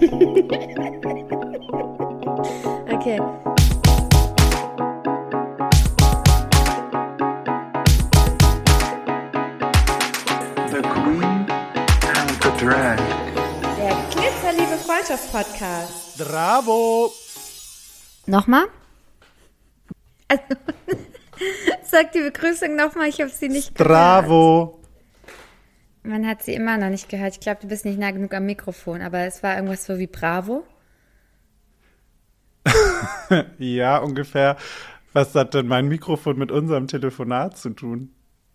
okay. The Queen and the Drag. Der Glitzerliebe Freundschaft-Podcast. Bravo! Nochmal? Also, sag die Begrüßung nochmal, ich habe sie nicht gehört. Bravo! Man hat sie immer noch nicht gehört. Ich glaube, du bist nicht nah genug am Mikrofon, aber es war irgendwas so wie Bravo. Ja, ungefähr. Was hat denn mein Mikrofon mit unserem Telefonat zu tun?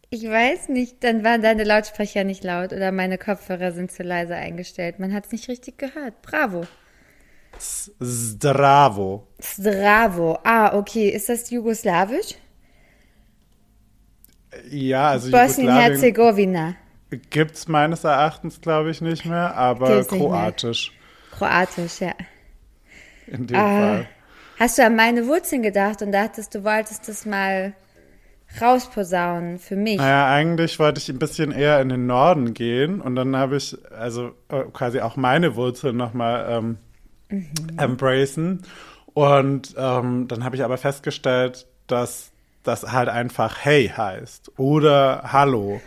Ich weiß nicht, dann waren deine Lautsprecher nicht laut oder meine Kopfhörer sind zu leise eingestellt. Man hat es nicht richtig gehört. Bravo. Zdravo. Zdravo. Ah, okay. Ist das jugoslawisch? Ja, also Jugoslawien Bosnien-Herzegowina. gibt's meines Erachtens, glaube ich, nicht mehr, aber Gibt's nicht mehr. kroatisch Kroatisch, ja. in dem Ah. Fall. Hast du an meine Wurzeln gedacht und dachtest, du wolltest das mal rausposaunen für mich? Naja, eigentlich wollte ich ein bisschen eher in den Norden gehen und dann habe ich also äh, quasi auch meine Wurzeln nochmal ähm, embracen. Und ähm, dann habe ich aber festgestellt, dass das halt einfach Hey heißt oder Hallo.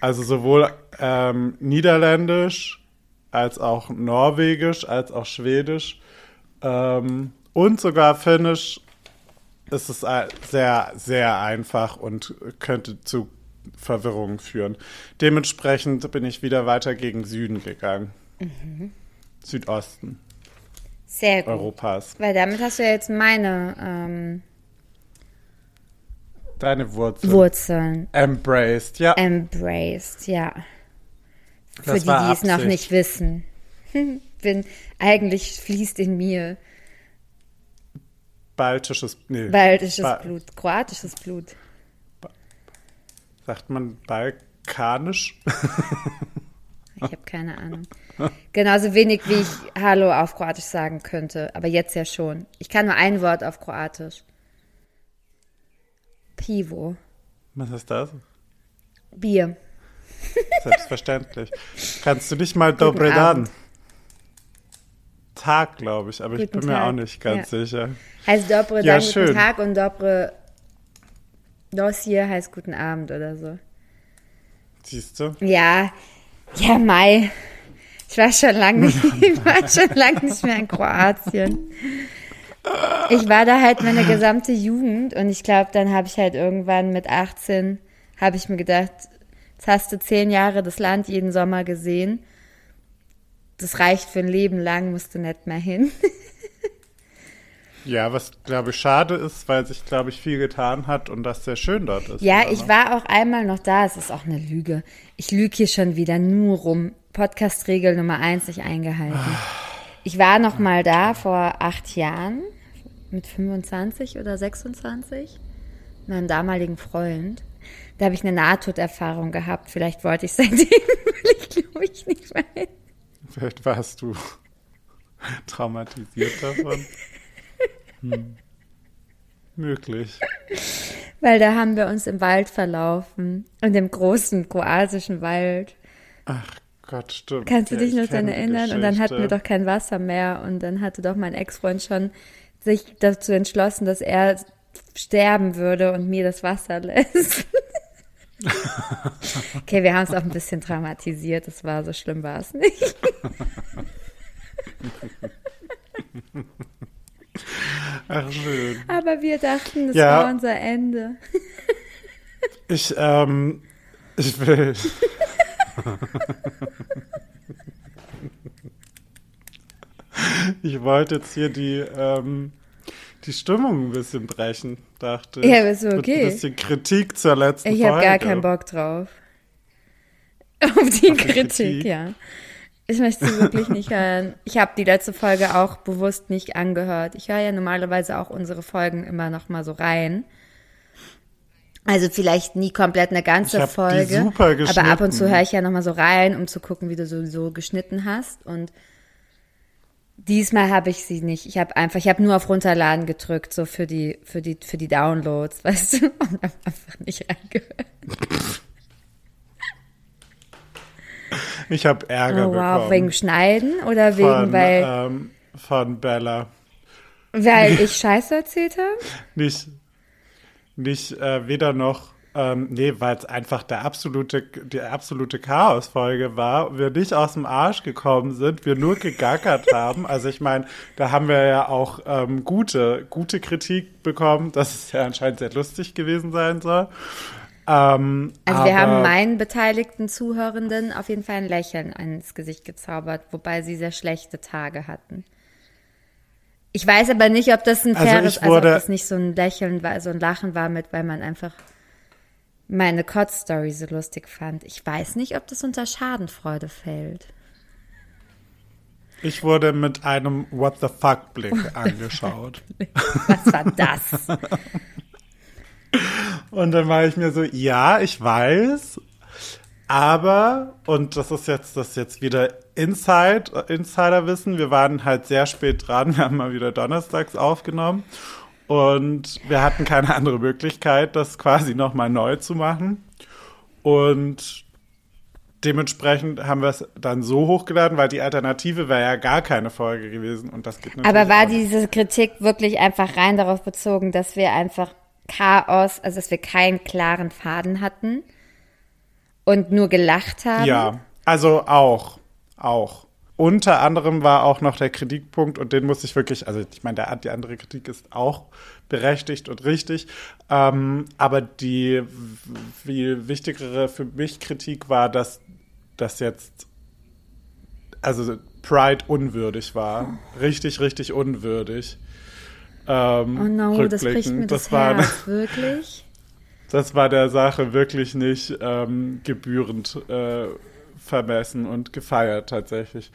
Also sowohl ähm, Niederländisch als auch Norwegisch als auch Schwedisch ähm, und sogar Finnisch ist es sehr, sehr einfach und könnte zu Verwirrungen führen. Dementsprechend bin ich wieder weiter gegen Süden gegangen. Südosten Sehr gut. Europas. Weil damit hast du ja jetzt meine ähm, Deine Wurzeln. Wurzeln Embraced, ja. embraced, ja. Für Das die, war die es noch Absicht. nicht wissen. Bin, eigentlich fließt in mir Baltisches, nee. baltisches Ba- Blut, kroatisches Blut. Sagt man balkanisch? Ich habe keine Ahnung. Genauso wenig wie ich Hallo auf Kroatisch sagen könnte, aber jetzt ja schon. Ich kann nur ein Wort auf Kroatisch. Pivo. Was ist das? Bier. Selbstverständlich. Kannst du nicht mal Dobre Dan? Tag, glaube ich, aber ich Guten bin mir Tag, auch nicht ganz ja. sicher. Heißt Dobre Ja, dann schön. guten Tag und Dobre Dossier heißt guten Abend oder so. Siehst du? Ja, ja, Mai. Ich war schon lange nicht, ich war schon lange nicht mehr in Kroatien. Ich war da halt meine gesamte Jugend und ich glaube, dann habe ich halt irgendwann mit 18 habe ich mir gedacht, jetzt hast du zehn Jahre das Land jeden Sommer gesehen. Das reicht für ein Leben lang, musst du nicht mehr hin. Ja, was glaube ich schade ist, weil sich glaube ich viel getan hat und das sehr schön dort ist. Ja, ich noch. war auch einmal noch da. Es ist auch eine Lüge. Ich lüge hier schon wieder nur rum. Podcast-Regel Nummer eins nicht eingehalten. Ich war noch mal da vor acht Jahren mit 25 oder 26 mit meinem damaligen Freund. Da habe ich eine Nahtoderfahrung gehabt. Vielleicht wollte ich seitdem, will ich glaube ich nicht mehr hin. Vielleicht warst du traumatisiert davon. Hm. Möglich. Weil da haben wir uns im Wald verlaufen. In dem großen kroatischen Wald. Ach Gott, stimmt. Kannst du Ja, dich ich noch daran erinnern? Und dann hatten wir doch kein Wasser mehr. Und dann hatte doch mein Ex-Freund schon sich dazu entschlossen, dass er sterben würde und mir das Wasser lässt. okay, wir haben es auch ein bisschen traumatisiert. Das war so schlimm, war es nicht. Ach, schön. Aber wir dachten, das Ja. war unser Ende. Ich, ähm, ich will. ich wollte jetzt hier die, ähm, die Stimmung ein bisschen brechen, dachte ich. Ja, aber ist so Mit okay. Ein bisschen Kritik zur letzten Ich Folge. habe gar keinen Bock drauf. Auf die Auf Kritik, Kritik. ja. Ich möchte sie wirklich nicht hören. Ich habe die letzte Folge auch bewusst nicht angehört. Ich höre ja normalerweise auch unsere Folgen immer noch mal so rein. Also vielleicht nie komplett eine ganze Ich hab die Folge, super aber ab und zu geschnitten. höre ich ja noch mal so rein, um zu gucken, wie du sowieso geschnitten hast. Und diesmal habe ich sie nicht. Ich habe einfach, ich habe nur auf Runterladen gedrückt, so für die, für die, für die Downloads, weißt du, und habe einfach nicht reingehört. Ich habe Ärger Oh wow, bekommen. wegen Schneiden oder wegen, von, weil, ähm, von Bella. weil ich Scheiße erzählt habe? Nicht, nicht äh, weder noch, ähm, nee, weil es einfach der absolute, die absolute Chaosfolge war, wir nicht aus dem Arsch gekommen sind, wir nur gegackert haben. Also ich meine, da haben wir ja auch ähm, gute, gute Kritik bekommen, dass es ja anscheinend sehr lustig gewesen sein soll. Ähm, Also wir haben meinen beteiligten Zuhörenden auf jeden Fall ein Lächeln ins Gesicht gezaubert, wobei sie sehr schlechte Tage hatten. Ich weiß aber nicht, ob das ein Also faires, ich also ob wurde- das nicht so ein Lächeln war, so ein Lachen war mit, weil man einfach meine Kotz-Story so lustig fand. Ich weiß nicht, ob das unter Schadenfreude fällt. Ich wurde mit einem What the fuck Blick angeschaut. Was war das? Und dann war ich mir so, ja, ich weiß, aber, und das ist jetzt, das ist jetzt wieder Inside, Insiderwissen, wir waren halt sehr spät dran, wir haben mal wieder donnerstags aufgenommen und wir hatten keine andere Möglichkeit, das quasi nochmal neu zu machen. Und dementsprechend haben wir es dann so hochgeladen, weil die Alternative wäre ja gar keine Folge gewesen und das geht Aber war diese Kritik wirklich einfach rein darauf bezogen, dass wir einfach Chaos, also dass wir keinen klaren Faden hatten und nur gelacht haben? Ja, also auch, auch. Unter anderem war auch noch der Kritikpunkt, und den muss ich wirklich, also ich meine, der, die andere Kritik ist auch berechtigt und richtig, ähm, aber die viel wichtigere für mich Kritik war, dass das jetzt, also Pride unwürdig war. Richtig, richtig unwürdig. Ähm, Oh no, das bricht mir das, das war, Herz, wirklich. das war der Sache wirklich nicht ähm, gebührend äh, vermessen und gefeiert tatsächlich.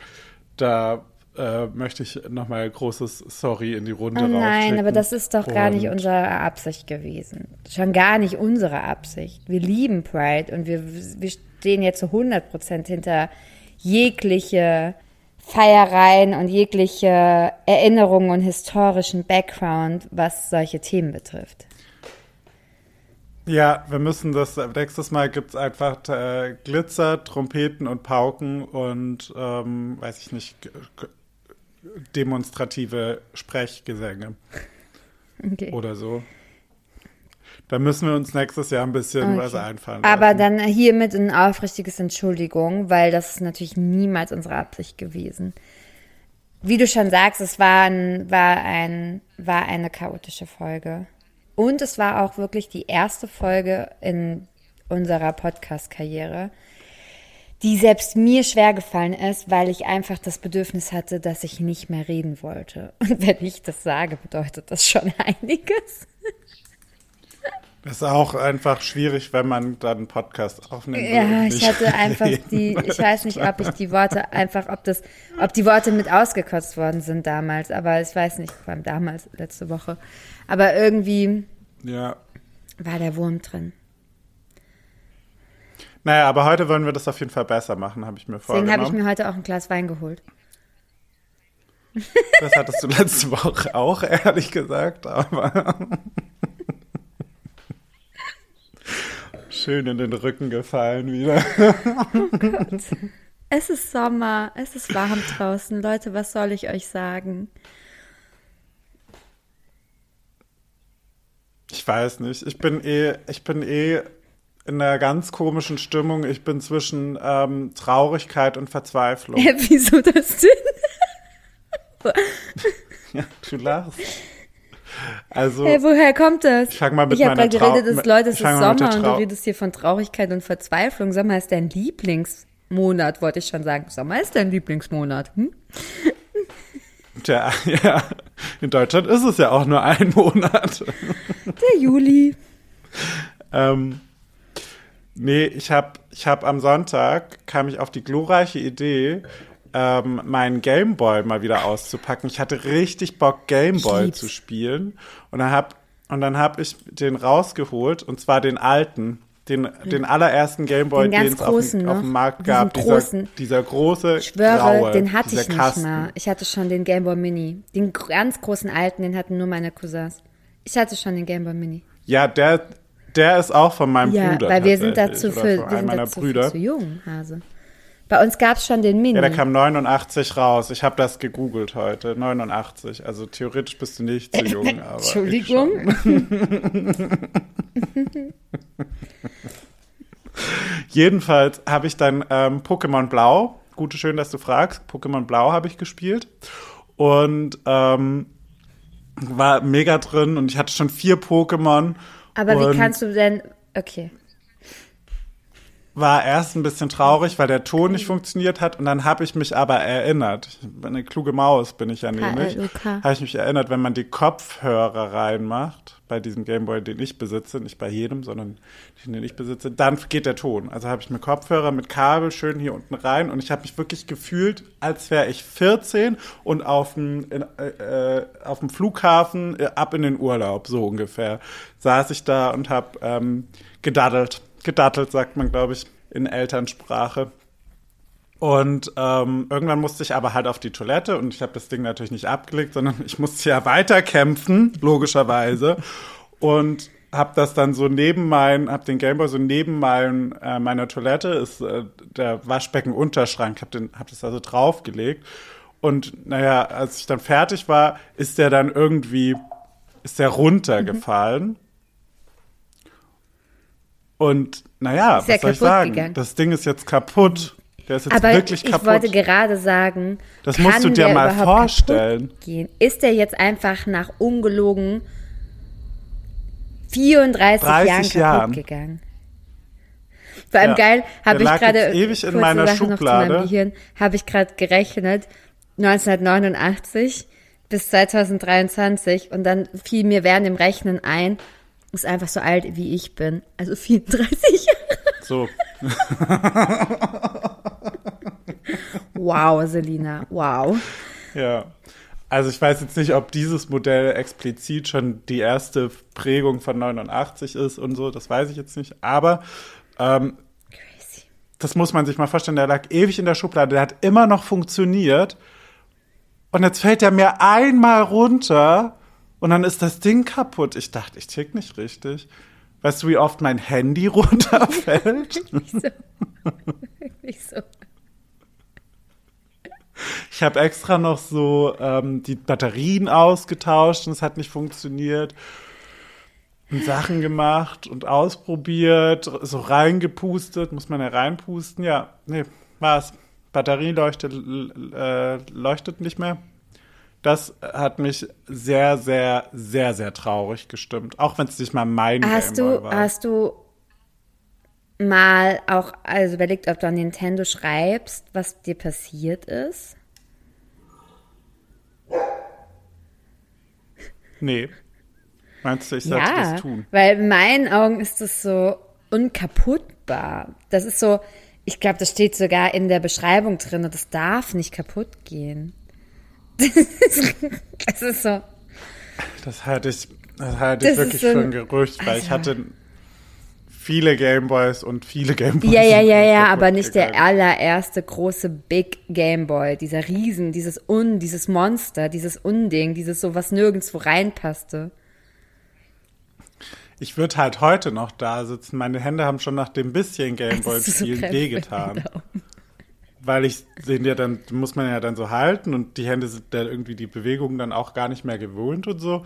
Da äh, möchte ich nochmal großes Sorry in die Runde Oh nein, aber das ist doch gar nicht unsere Absicht gewesen. Schon gar nicht unsere Absicht. Wir lieben Pride und wir, wir stehen jetzt zu 100% hinter jegliche Feiereien und jegliche Erinnerungen und historischen Background, was solche Themen betrifft. Ja, wir müssen das, nächstes Mal gibt's einfach äh, Glitzer, Trompeten und Pauken und, ähm, weiß ich nicht, demonstrative Sprechgesänge Okay. oder so. Da müssen wir uns nächstes Jahr ein bisschen was einfallen Aber lassen. dann hiermit ein aufrichtiges Entschuldigung, weil das ist natürlich niemals unsere Absicht gewesen. Wie du schon sagst, es war, ein, war, ein, war eine chaotische Folge. Und es war auch wirklich die erste Folge in unserer Podcast-Karriere, die selbst mir schwer gefallen ist, weil ich einfach das Bedürfnis hatte, dass ich nicht mehr reden wollte. Und wenn ich das sage, bedeutet das schon einiges. Das ist auch einfach schwierig, wenn man dann einen Podcast aufnimmt. Ja, ich hatte einfach die, ich weiß nicht, ob ich die Worte einfach, ob das, ob die Worte mit ausgekotzt worden sind damals, aber ich weiß nicht, vor allem damals, letzte Woche. Aber irgendwie Ja. war der Wurm drin. Naja, aber heute wollen wir das auf jeden Fall besser machen, habe ich mir Deswegen habe ich vorgenommen. mir heute auch ein Glas Wein geholt. Das hattest du letzte Woche auch, ehrlich gesagt, aber schön in den Rücken gefallen wieder. Es ist Sommer, es ist warm draußen. Leute, was soll ich euch sagen? Ich weiß nicht. Ich bin eh, ich bin eh in einer ganz komischen Stimmung. Ich bin zwischen ähm, Traurigkeit und Verzweiflung. Hä, wieso das denn? Ja, du lachst. Also, Hey, woher kommt das? Ich fang mal mit ich habe gerade geredet, dass Leute, es ist Sommer und du redest hier von Traurigkeit und Verzweiflung. Sommer ist dein Lieblingsmonat, wollte ich schon sagen. Sommer ist dein Lieblingsmonat. Hm? tja, ja, in Deutschland ist es ja auch nur ein Monat. Der Juli. Ähm, nee, ich habe ich hab am Sonntag, kam ich auf die glorreiche Idee, ähm, meinen Gameboy mal wieder auszupacken. Ich hatte richtig Bock, Gameboy zu spielen. Und dann hab, und dann hab ich den rausgeholt, und zwar den alten. Den, den allerersten Gameboy, Den den es auf, großen dem- auf noch. dem Markt Diesen gab. Dieser, großen. dieser große, Ich schwöre, graue, den hatte ich nicht Kasten. mal. Ich hatte schon den Game Boy Mini. Den ganz großen alten, den hatten nur meine Cousins. Ich hatte schon den Game Boy Mini. Ja, der, der ist auch von meinem Ja, Bruder. weil wir sind dazu für, wir sind dazu Brüder. zu jung, Hase. Bei uns gab es schon den Mini. Ja, der kam 89 raus. Ich habe das gegoogelt heute. 89. Also theoretisch bist du nicht zu jung, aber. Entschuldigung. Jedenfalls habe ich dann ähm, Pokémon Blau. Gute, schön, dass du fragst. Pokémon Blau habe ich gespielt. Und ähm, war mega drin und ich hatte schon vier Pokémon. Aber wie kannst du denn. Okay. War erst ein bisschen traurig, weil der Ton nicht funktioniert hat und dann habe ich mich aber erinnert. Ich bin eine kluge Maus bin ich ja nämlich. Habe ich mich erinnert, wenn man die Kopfhörer reinmacht, bei diesem Gameboy, den ich besitze, nicht bei jedem, sondern den, den ich besitze, dann geht der Ton. Also habe ich mir Kopfhörer mit Kabel schön hier unten rein und ich habe mich wirklich gefühlt, als wäre ich 14 und auf dem, äh, äh, auf dem Flughafen äh, ab in den Urlaub, so ungefähr. Saß ich da und habe ähm, gedaddelt. Gedattelt, sagt man, glaube ich, in Elternsprache. Und ähm, irgendwann musste ich aber halt auf die Toilette und ich habe das Ding natürlich nicht abgelegt, sondern ich musste ja weiterkämpfen, logischerweise. Und habe das dann so neben mein, habe den Gameboy so neben mein, äh, meiner Toilette ist äh, der Waschbecken-Unterschrank, habe hab das also draufgelegt. Und naja, als ich dann fertig war, ist der dann irgendwie, ist der runtergefallen. Und naja, Ist was soll ich sagen? gegangen? Das Ding ist jetzt kaputt. Der ist jetzt Aber wirklich ich kaputt. wollte gerade sagen, Das musst du dir mal vorstellen. Ist der jetzt einfach nach ungelogen 34 30 Jahren kaputt Jahren. gegangen? Vor allem Ja. geil, habe ich gerade ewig in meiner Schublade. meinem Gehirn, habe ich gerade gerechnet 1989 bis 2023 und dann fiel mir während dem Rechnen ein, ist einfach so alt wie ich bin, also 34 Jahre. So. Wow, Selina, wow. Ja. Also ich weiß jetzt nicht, ob dieses Modell explizit schon die erste Prägung von 89 ist und so, das weiß ich jetzt nicht. Aber ähm, Crazy. das muss man sich mal vorstellen, der lag ewig in der Schublade, der hat immer noch funktioniert. Und jetzt fällt er mir einmal runter und dann ist das Ding kaputt. Ich dachte, ich tick nicht richtig. Weißt du, wie oft mein Handy runterfällt? Nicht so. Nicht so. Ich habe extra noch so ähm, die Batterien ausgetauscht und es hat nicht funktioniert. Und Sachen gemacht und ausprobiert, so reingepustet, muss man ja reinpusten. Ja, nee, war's. Batterie leuchtet, äh, leuchtet nicht mehr. Das hat mich sehr, sehr, sehr, sehr traurig gestimmt. Auch wenn es nicht mal mein Hast Gameboy du, war. hast du mal auch also überlegt, ob du an Nintendo schreibst, was dir passiert ist? nee. Meinst du, ich sollte ja, das tun? weil in meinen Augen ist das so unkaputtbar. Das ist so, ich glaube, das steht sogar in der Beschreibung drin, das darf nicht kaputt gehen. Das ist so. Das halte ich, das halte Das ich wirklich ist so für ein- Gerücht, weil ich also- hatte viele Gameboys und viele Gameboys. Ja, ja, ja, ja, aber nicht der allererste große Big Game Boy, dieser Riesen, dieses Un, dieses Monster, dieses Unding, dieses so, was nirgendwo reinpasste. Ich würde halt heute noch da sitzen. Meine Hände haben schon nach dem bisschen Gameboy Das ist so spielen krass, wehgetan. Weil ich den ja dann, muss man ja dann so halten und die Hände sind dann irgendwie die Bewegungen dann auch gar nicht mehr gewohnt und so.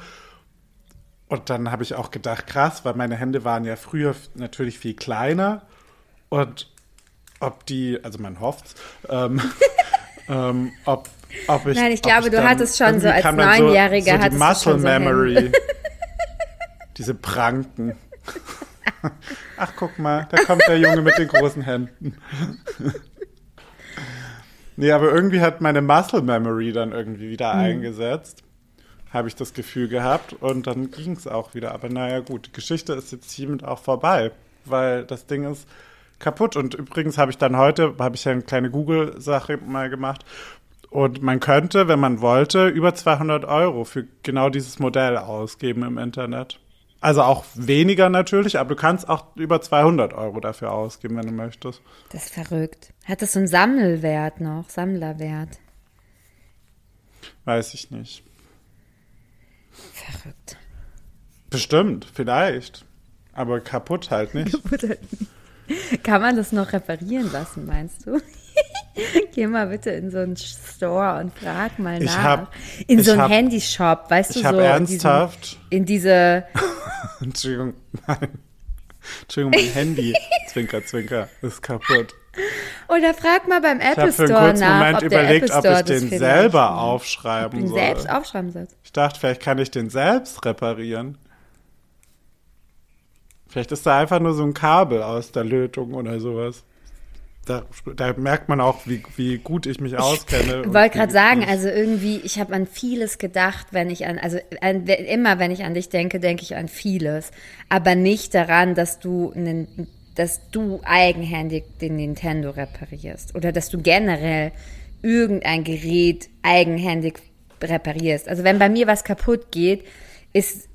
Und dann habe ich auch gedacht, krass, weil meine Hände waren ja früher natürlich viel kleiner und ob die, also man hofft's, ähm, ähm, ob, ob ich. Nein, ich glaube, du dann- hattest schon so als Neunjähriger so, so die du Muscle schon so. Memory. Diese Pranken. Ach, guck mal, da kommt der Junge mit den großen Händen. Nee, aber irgendwie hat meine Muscle Memory dann irgendwie wieder Mhm. eingesetzt. Habe ich das Gefühl gehabt und dann ging es auch wieder. Aber naja, gut, die Geschichte ist jetzt hiermit auch vorbei, weil das Ding ist kaputt. Und übrigens habe ich dann heute, habe ich ja eine kleine Google-Sache mal gemacht. Und man könnte, wenn man wollte, über 200 Euro für genau dieses Modell ausgeben im Internet. Also auch weniger natürlich, aber du kannst auch über 200 Euro dafür ausgeben, wenn du möchtest. Das ist verrückt. Hat das so einen Sammelwert noch, Sammlerwert? Weiß ich nicht. Verrückt. Bestimmt, vielleicht. Aber kaputt halt nicht. Kann man das noch reparieren lassen, meinst du? Geh mal bitte in so einen Store und frag mal Ich nach. hab- in ich so einen hab- Handyshop, weißt du Ich so. ernsthaft. In, diesen, in diese. Entschuldigung, nein. Entschuldigung, mein Handy. Zwinker, zwinker, ist kaputt. Oder frag mal beim Ich Apple habe für einen Store kurzen nach, Moment überlegt, ob Store ich den selber aufschreiben soll. selbst aufschreiben sollst. Ich dachte, vielleicht kann ich den selbst reparieren. Vielleicht ist da einfach nur so ein Kabel aus der Lötung oder sowas. Da, da merkt man auch, wie, wie gut ich mich auskenne. Ich wollte gerade sagen, wie- also irgendwie, ich habe an vieles gedacht, wenn ich an, also an, immer wenn ich an dich denke, denke ich an vieles, aber nicht daran, dass du einen, dass du eigenhändig den Nintendo reparierst oder dass du generell irgendein Gerät eigenhändig reparierst. Also wenn bei mir was kaputt geht, ist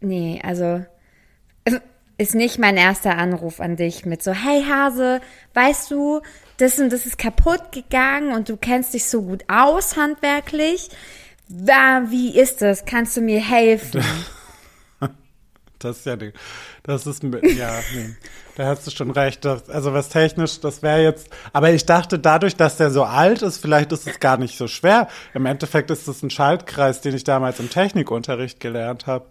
nee, also ist nicht mein erster Anruf an dich mit so, hey Hase, weißt du, das und das ist kaputt gegangen und du kennst dich so gut aus handwerklich. Wie ist das? Kannst du mir helfen? Das ist ja, das ist, ja, nee, da hast du schon recht. Das, also was technisch, das wäre jetzt, aber ich dachte dadurch, dass der so alt ist, vielleicht ist es gar nicht so schwer. Im Endeffekt ist es ein Schaltkreis, den ich damals im Technikunterricht gelernt habe.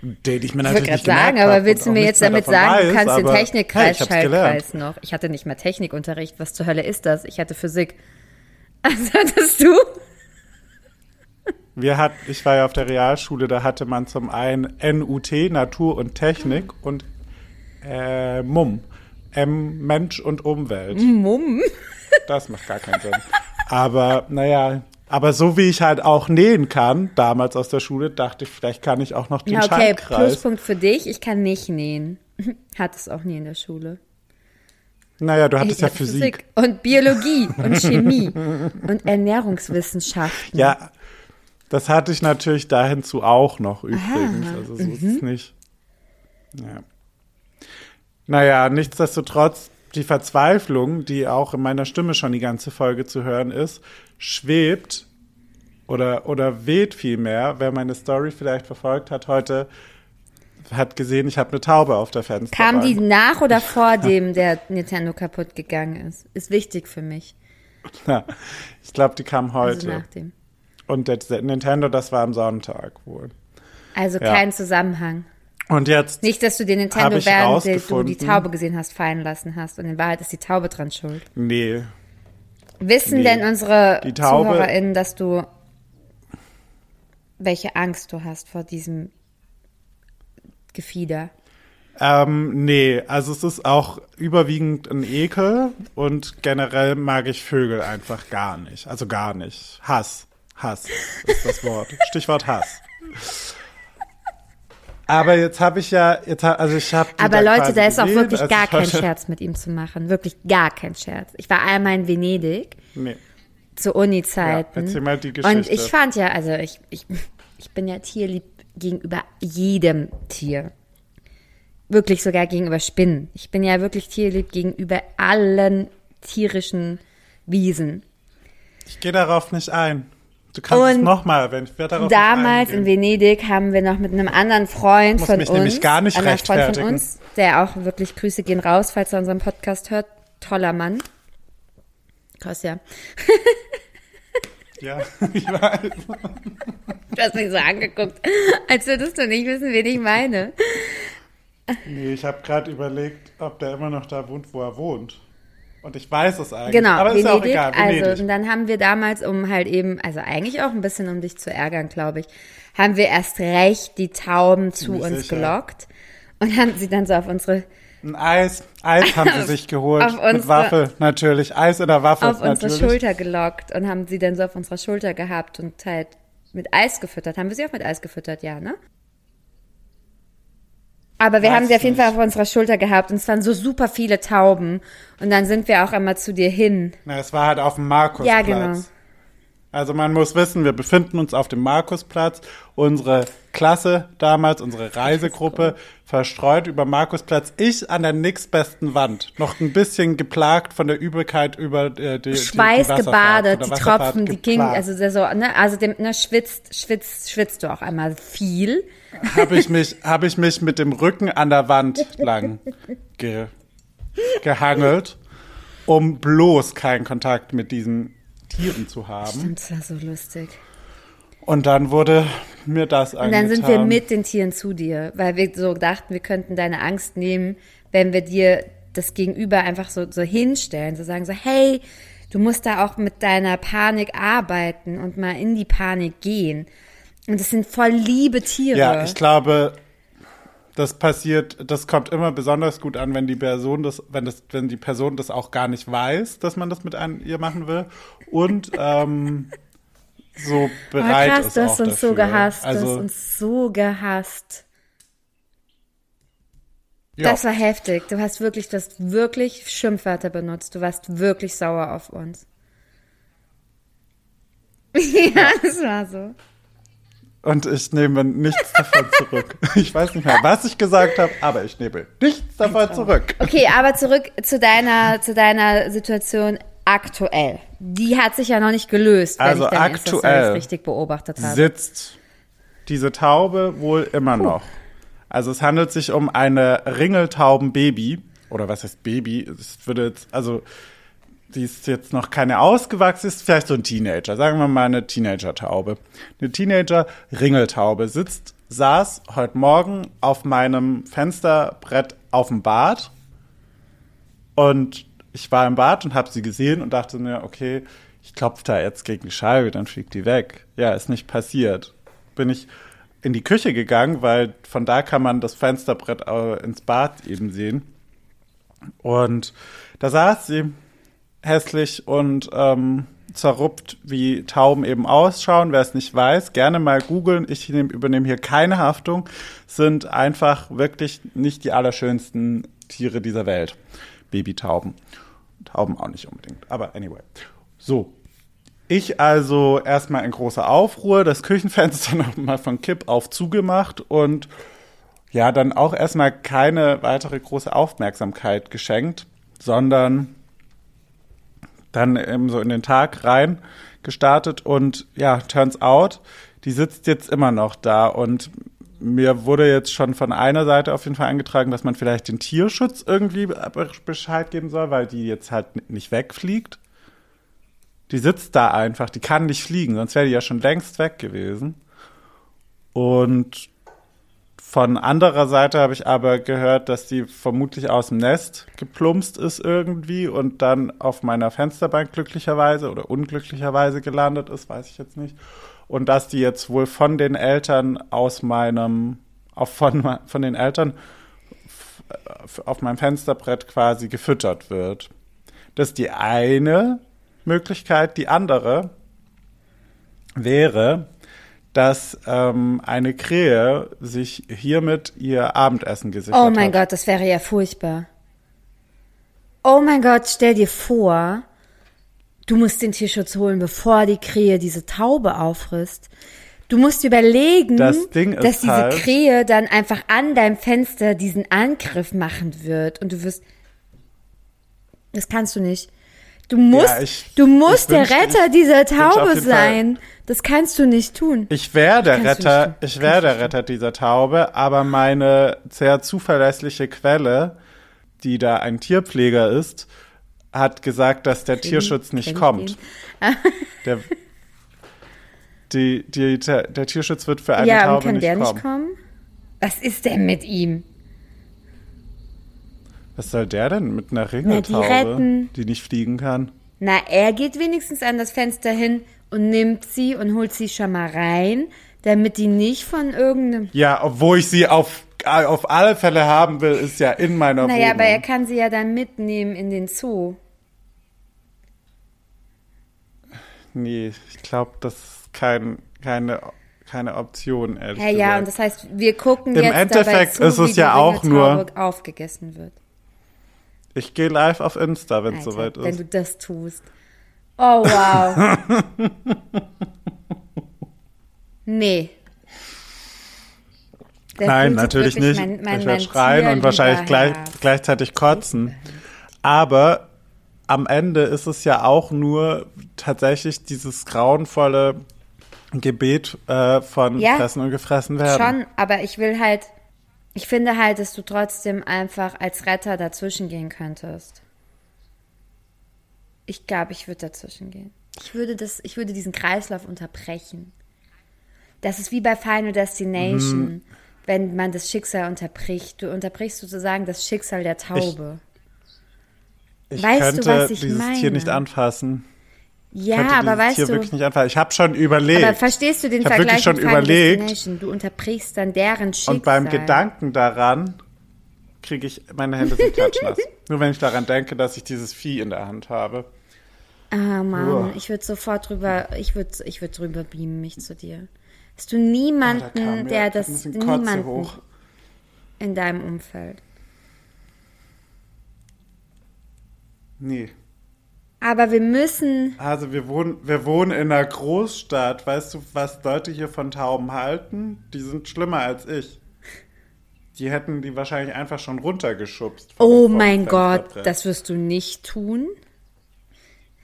Den ich mir Ich natürlich wollte nicht gerade sagen, aber willst du mir jetzt damit sagen, du kannst den Technikkreis, hey, ich. Schaltkreis noch? Ich hatte nicht mal Technikunterricht. Was zur Hölle ist das? Ich hatte Physik. Was hattest du? Wir hatten, ich war ja auf der Realschule, da hatte man zum einen NUT, Natur und Technik und äh, MUM, M, Mensch und Umwelt. Mumm. Das macht gar keinen Sinn. Aber naja, aber so wie ich halt auch nähen kann, damals aus der Schule, dachte ich, vielleicht kann ich auch noch den Ja, okay, Schaltkreis. Pluspunkt für dich. Ich kann nicht nähen. Hat es auch nie in der Schule. Naja, du hattest Ich ja hatte Physik. Und Biologie und Chemie und Ernährungswissenschaften. Ja, das hatte ich natürlich dahinzu auch noch übrigens. Also so ist Mhm. es nicht. Ja. Naja, nichtsdestotrotz, die Verzweiflung, die auch in meiner Stimme schon die ganze Folge zu hören ist, schwebt oder, oder weht vielmehr. Wer meine Story vielleicht verfolgt hat heute, hat gesehen, ich habe eine Taube auf der Fensterbank. Kam die nach oder vor dem, der Nintendo kaputt gegangen ist? Ist wichtig für mich. Ja, ich glaube, die kam Also heute. nach dem. Und der, Nintendo, das war am Sonntag wohl. Also Ja. kein Zusammenhang. Und jetzt Nicht, dass du den Nintendo, während du die Taube gesehen hast, fallen lassen hast. Und in Wahrheit ist die Taube dran schuld. Nee, Wissen Nee. denn unsere ZuhörerInnen, dass du welche Angst du hast vor diesem Gefieder? ähm, nee, also es ist auch überwiegend ein Ekel und generell mag ich Vögel einfach gar nicht. Also gar nicht. Hass. Hass ist das Wort. Stichwort Hass. Aber jetzt habe ich ja, jetzt hab, also ich habe. Aber Leute, da ist auch wirklich als gar kein Scherz mit ihm zu machen. Wirklich gar kein Scherz. Ich war einmal in Venedig Nee. Zu Uni-Zeiten. Ja, erzähl mal die Und Geschichte. ich fand ja, also ich, ich, ich bin ja tierlieb gegenüber jedem Tier. Wirklich sogar gegenüber Spinnen. Ich bin ja wirklich tierlieb gegenüber allen tierischen Wiesen. Ich gehe darauf nicht ein. Du kannst es Und nochmal erwähnen. Ich werde darauf Damals in. Venedig haben wir noch mit einem anderen Freund von uns, nämlich gar nicht anderen Freund von rechtfertigen. uns, der auch wirklich Grüße gehen raus, falls er unseren Podcast hört, toller Mann. Kostja. Ja, ich weiß. Du hast mich so angeguckt, als würdest du nicht wissen, wen ich meine. Nee, ich habe gerade überlegt, ob der immer noch da wohnt, wo er wohnt. Und ich weiß es eigentlich. Genau, Aber ist ja auch Venedig. egal. Venedig. Also, und dann haben wir damals, um halt eben, also eigentlich auch ein bisschen, um dich zu ärgern, glaube ich, haben wir erst recht die Tauben zu uns sicher. gelockt und haben sie dann so auf unsere, Ein Eis. Eis haben sie sich geholt. auf mit unsere- Waffel natürlich. Eis in der Waffel auf unsere natürlich. Schulter gelockt und haben sie dann so auf unserer Schulter gehabt und halt mit Eis gefüttert. Haben wir sie auch mit Eis gefüttert, ja, ne? Aber wir Weiß haben sie auf jeden Fall nicht. auf unserer Schulter gehabt und es waren so super viele Tauben. Und dann sind wir auch immer zu dir hin. Na, es war halt auf dem Markusplatz. Ja, genau. Also man muss wissen, wir befinden uns auf dem Markusplatz. Unsere Klasse damals, unsere Reisegruppe, verstreut über Markusplatz. Ich an der nächstbesten Wand. Noch ein bisschen geplagt von der Übelkeit über äh, die, die, Schweiß die Wasserfahrt, gebadet, die Tropfen, die gingen, geplagt. also so, ne, also dem, ne, schwitzt, schwitzt, schwitzt du auch einmal viel. habe ich mich, habe ich mich mit dem Rücken an der Wand lang ge, gehangelt, um bloß keinen Kontakt mit diesen Tieren zu haben. Und das war so lustig. Und dann wurde mir das Und dann sind wir mit den Tieren zu dir, weil wir so dachten, wir könnten deine Angst nehmen, wenn wir dir das Gegenüber einfach so, so hinstellen, so sagen so, hey, du musst da auch mit deiner Panik arbeiten und mal in die Panik gehen. Und es sind voll liebe Tiere. Ja, ich glaube, das passiert, das kommt immer besonders gut an, wenn die Person das, wenn das, wenn die Person das auch gar nicht weiß, dass man das mit einem, ihr machen will und ähm, so oh, bereit krass, ist du auch hast uns dafür. so gehasst, du Also, hast uns so gehasst. ja. Das war heftig. Du hast wirklich, du hast wirklich Schimpfwörter benutzt. Du warst wirklich sauer auf uns. ja, das war so. Und ich nehme nichts davon zurück. Ich weiß nicht mehr, was ich gesagt habe, aber ich nehme nichts davon zurück. Okay, aber zurück zu deiner, zu deiner Situation aktuell. Die hat sich ja noch nicht gelöst, wenn Also ich deine aktuell richtig beobachtet habe. Sitzt diese Taube wohl immer noch. Also es handelt sich um eine Ringeltaubenbaby. Oder was heißt Baby? Es würde jetzt, also die ist jetzt noch keine ausgewachsen, ist vielleicht so ein Teenager. Sagen wir mal eine Teenager-Taube. Eine Teenager-Ringeltaube sitzt, saß heute Morgen auf meinem Fensterbrett auf dem Bad und ich war im Bad und habe sie gesehen und dachte mir, okay, ich klopfe da jetzt gegen die Scheibe, dann fliegt die weg. Ja, ist nicht passiert. Bin ich in die Küche gegangen, weil von da kann man das Fensterbrett ins Bad eben sehen. Und da saß sie hässlich und ähm, zerruppt, wie Tauben eben ausschauen. Wer es nicht weiß, gerne mal googeln. Ich nehm, übernehme hier keine Haftung. Sind einfach wirklich nicht die allerschönsten Tiere dieser Welt. Babytauben. Tauben auch nicht unbedingt. Aber anyway. So. Ich also erstmal in großer Aufruhr, das Küchenfenster nochmal von Kipp auf zugemacht und ja, dann auch erstmal keine weitere große Aufmerksamkeit geschenkt, sondern dann eben so in den Tag rein gestartet und ja, turns out, die sitzt jetzt immer noch da und mir wurde jetzt schon von einer Seite auf jeden Fall angetragen, dass man vielleicht den Tierschutz irgendwie Bescheid geben soll, weil die jetzt halt nicht wegfliegt. Die sitzt da einfach, die kann nicht fliegen, sonst wäre die ja schon längst weg gewesen. Und von anderer Seite habe ich aber gehört, dass die vermutlich aus dem Nest geplumpst ist irgendwie und dann auf meiner Fensterbank glücklicherweise oder unglücklicherweise gelandet ist, weiß ich jetzt nicht. Und dass die jetzt wohl von den Eltern aus meinem, auf von, von den Eltern f- auf meinem Fensterbrett quasi gefüttert wird. Das ist die eine Möglichkeit. Die andere wäre, dass ähm, eine Krähe sich hiermit ihr Abendessen gesichert Oh mein hat. Gott, das wäre ja furchtbar. Oh mein Gott, stell dir vor, du musst den Tierschutz holen, bevor die Krähe diese Taube auffrisst. Du musst überlegen, Das dass diese halt- Krähe dann einfach an deinem Fenster diesen Angriff machen wird und du wirst. Das kannst du nicht. Du musst, ich- du musst der wünsch- Retter dieser Taube sein. Das kannst du nicht tun. Ich wäre der Retter, ich wäre der Retter dieser Taube, aber meine sehr zuverlässliche Quelle, die da ein Tierpfleger ist, hat gesagt, dass der Tierschutz nicht kommt. Der, die, die, der, der Tierschutz wird für eine ja, Taube kann nicht der kommen. nicht kommen? Was ist denn mit ihm? Was soll der denn mit einer die Ringeltaube, retten. die nicht fliegen kann? Na, er geht wenigstens an das Fenster hin und nimmt sie und holt sie schon mal rein, damit die nicht von irgendeinem. Ja, obwohl ich sie auf, auf alle Fälle haben will, ist ja in meiner Naja, Wohnung. aber er kann sie ja dann mitnehmen in den Zoo. Nee, ich glaube, das ist kein, keine, keine Option, ehrlich Ja, gesagt. ja, und das heißt, wir gucken Im jetzt Endeffekt dabei zu, ist es wie die ja auch Ringeltaube aufgegessen wird. Ich gehe live auf Insta, wenn es soweit wenn ist. du das tust. Oh, wow. nee. Der Nein, natürlich nicht. mein- mein- ich werde schreien und wahrscheinlich gleich, gleichzeitig kotzen. Aber am Ende ist es ja auch nur tatsächlich dieses grauenvolle Gebet äh, von Ja, Fressen und Gefressen werden. Schon, aber ich will halt, ich finde halt, dass du trotzdem einfach als Retter dazwischen gehen könntest. Ich glaube, ich würde dazwischen gehen. Ich würde das, ich würde diesen Kreislauf unterbrechen. Das ist wie bei Final Destination, Mhm. wenn man das Schicksal unterbricht. Du unterbrichst sozusagen das Schicksal der Taube. Ich Weißt du, könnte was ich dieses Tier meine? nicht anfassen. Ja, aber weißt du, wirklich nicht anfassen. Ich habe schon überlegt. aber verstehst du den Ich Vergleich wirklich schon mit Final überlegt. Du unterbrichst dann deren Schicksal. Und beim Gedanken daran kriege ich meine Hände sind klatschnass. Nur wenn ich daran denke, dass ich dieses Vieh in der Hand habe. Ah, Mann, Uah. ich würde sofort drüber, ich würde ich würd drüber beamen, mich zu dir. Hast du Ah, da niemanden, kam mir der ein das, niemanden hoch. in deinem Umfeld? Nee. Aber wir müssen, Also wir wohnen, wir wohnen in einer Großstadt. Weißt du, was Leute hier von Tauben halten? Die sind schlimmer als ich. Die hätten die wahrscheinlich einfach schon runtergeschubst. oh mein Gott, das wirst du nicht tun.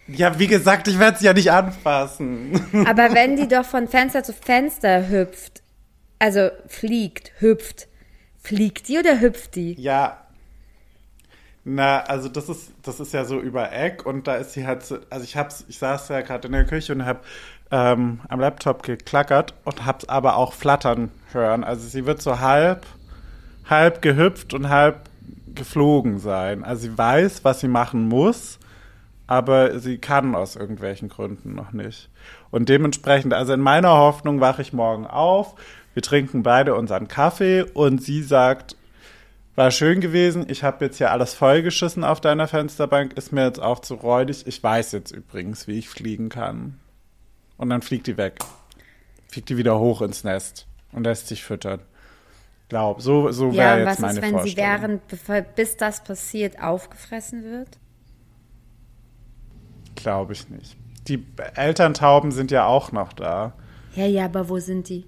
Ja, wie gesagt, ich werde sie ja nicht anfassen. Aber wenn die doch von Fenster zu Fenster hüpft, also fliegt, hüpft, fliegt die oder hüpft die? Ja. Na, also das ist, das ist ja so über Eck und da ist sie halt so, also ich hab's, ich saß ja gerade in der Küche und hab ähm, am Laptop geklackert und hab's aber auch flattern hören. Also sie wird so halb, halb gehüpft und halb geflogen sein. Also sie weiß, was sie machen muss, aber sie kann aus irgendwelchen Gründen noch nicht. Und dementsprechend, also in meiner Hoffnung wache ich morgen auf, wir trinken beide unseren Kaffee und sie sagt, war schön gewesen, ich habe jetzt hier alles vollgeschissen auf deiner Fensterbank, ist mir jetzt auch zu räudig. Ich weiß jetzt übrigens, wie ich fliegen kann. Und dann fliegt die weg. Fliegt die wieder hoch ins Nest und lässt sich füttern. Glaub, so, so Ja, wäre und jetzt was meine ist, wenn sie während, bis das passiert, aufgefressen wird? Glaube ich nicht. Die Elterntauben sind ja auch noch da. Ja, ja, aber wo sind die?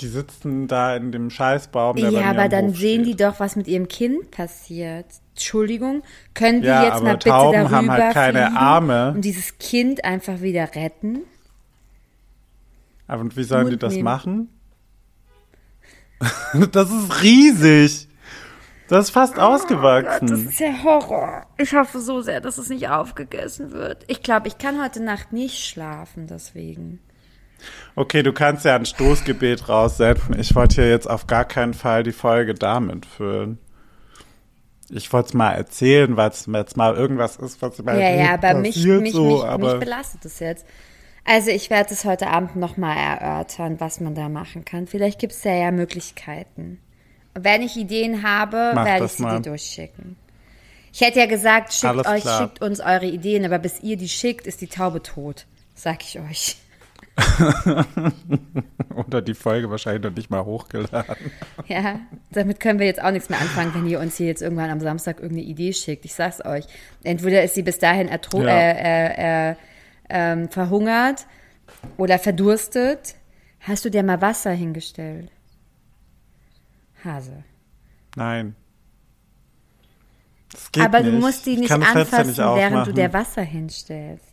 Die sitzen da in dem Scheißbaum. Der Ja, aber dann Hof sehen die steht. doch, was mit ihrem Kind passiert. Entschuldigung, können die Ja, jetzt mal bitte Tauben darüber haben halt keine Arme. und dieses Kind einfach wieder retten? Aber und wie sollen die Mund das nehmen. machen? das ist riesig. Das ist fast Oh Das ausgewachsen. ist ja Horror. Ich hoffe so sehr, dass es nicht aufgegessen wird. Ich glaube, ich kann heute Nacht nicht schlafen, deswegen. Okay, du kannst ja ein Stoßgebet raussenden. Ich wollte hier jetzt auf gar keinen Fall die Folge damit füllen. Ich wollte es mal erzählen, weil es jetzt mal irgendwas ist, was bei Ja, ja, aber mich, passiert mich, so, mich, aber mich belastet es jetzt. Also ich werde es heute Abend nochmal erörtern, was man da machen kann. Vielleicht gibt es ja, ja Möglichkeiten. Und wenn ich Ideen habe, Mach werde ich sie mal. dir durchschicken. Ich hätte ja gesagt, schickt euch, schickt uns eure Ideen, aber bis ihr die schickt, ist die Taube tot. Sag ich euch. oder die Folge wahrscheinlich noch nicht mal hochgeladen. Ja, damit können wir jetzt auch nichts mehr anfangen, wenn ihr uns hier jetzt irgendwann am Samstag irgendeine Idee schickt. Ich sag's euch. Entweder ist sie bis dahin Ja. äh, äh, äh, ähm, verhungert oder verdurstet. Hast du dir mal Wasser hingestellt? Hase. Nein. Das geht Aber nicht. du musst die Ich nicht anfassen, nicht während du dir Wasser hinstellst.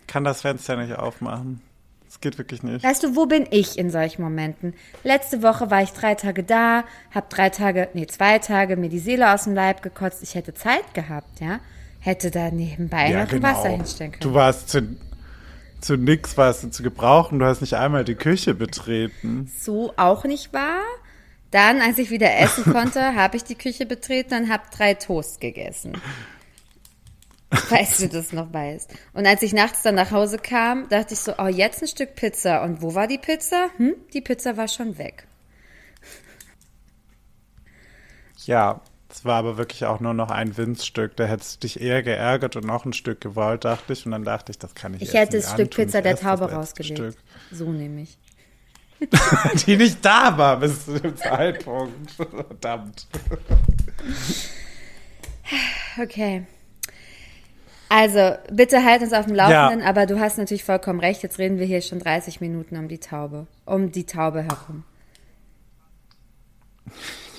Ich kann das Fenster nicht aufmachen. Das geht wirklich nicht. Weißt du, wo bin ich in solchen Momenten? Letzte Woche war ich drei Tage da, hab drei Tage, nee, zwei Tage mir die Seele aus dem Leib gekotzt. Ich hätte Zeit gehabt, ja? Hätte da nebenbei noch ein Wasser hinstellen können. genau. Du warst zu, zu nix warst du zu gebrauchen. Du hast nicht einmal die Küche betreten. so auch nicht wahr. Dann, als ich wieder essen konnte, habe ich die Küche betreten und habe drei Toast gegessen. Weißt du das noch weißt. Und als ich nachts dann nach Hause kam, dachte ich so, oh, jetzt ein Stück Pizza. Und wo war die Pizza? Hm, die Pizza war schon weg. Ja, es war aber wirklich auch nur noch ein Winzstück. Da hättest du dich eher geärgert und noch ein Stück gewollt, dachte ich. Und dann dachte ich, das kann ich Ich jetzt hätte nicht das Stück antun. Pizza Ich der Taube rausgelegt. So nämlich. Stück. Die nicht da war bis zu dem Zeitpunkt. Verdammt. Okay. Also, bitte halt uns auf dem Laufenden, aber du hast natürlich vollkommen recht. Jetzt reden wir hier schon 30 Minuten um die Taube. Um die Taube herum.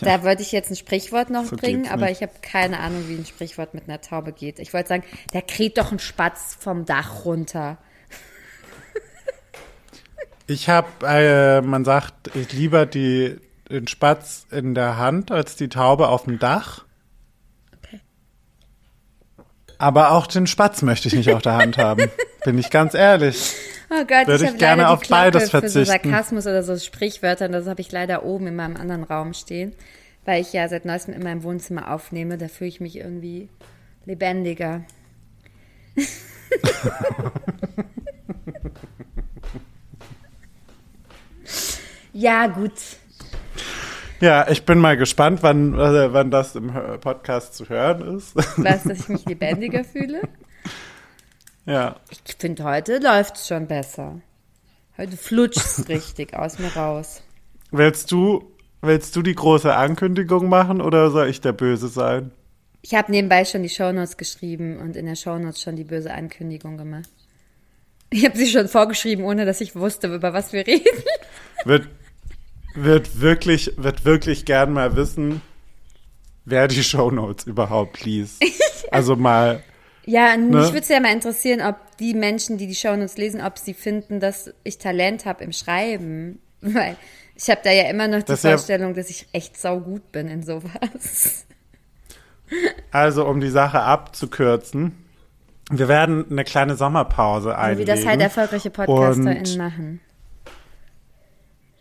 Da wollte ich jetzt ein Sprichwort noch So bringen, aber ich habe keine Ahnung, wie ein Sprichwort mit einer Taube geht. Ich wollte sagen, der kräht doch ein Spatz vom Dach runter. Ich habe, äh, man sagt, ich lieber die, den Spatz in der Hand als die Taube auf dem Dach. Aber auch den Spatz möchte ich nicht auf der Hand haben. Bin ich ganz ehrlich. Oh Gott, Würde ich ich habe gerne auf Klappe beides für so verzichten. Sarkasmus oder so Sprichwörter. Das habe ich leider oben in meinem anderen Raum stehen, weil ich ja seit neuestem in meinem Wohnzimmer aufnehme. Da fühle ich mich irgendwie lebendiger. ja, gut. Ja, ich bin mal gespannt, wann, äh, wann das im Podcast zu hören ist. Was, dass ich mich lebendiger fühle? ja. Ich finde, heute läuft's schon besser. Heute flutscht's richtig aus mir raus. Willst du, willst du die große Ankündigung machen oder soll ich der Böse sein? Ich habe nebenbei schon die Shownotes geschrieben und in der Shownotes schon die böse Ankündigung gemacht. Ich habe sie schon vorgeschrieben, ohne dass ich wusste, über was wir reden. Wird, wird wirklich, wird wirklich gern mal wissen, wer die Shownotes überhaupt liest. Also mal, Ja, Ne? mich würde es ja mal interessieren, ob die Menschen, die die Shownotes lesen, ob sie finden, dass ich Talent habe im Schreiben. Weil ich habe da ja immer noch die Das ist ja- Vorstellung, dass ich echt saugut bin in sowas. also um die Sache abzukürzen. Wir werden eine kleine Sommerpause So einlegen. wie das halt erfolgreiche PodcasterInnen machen.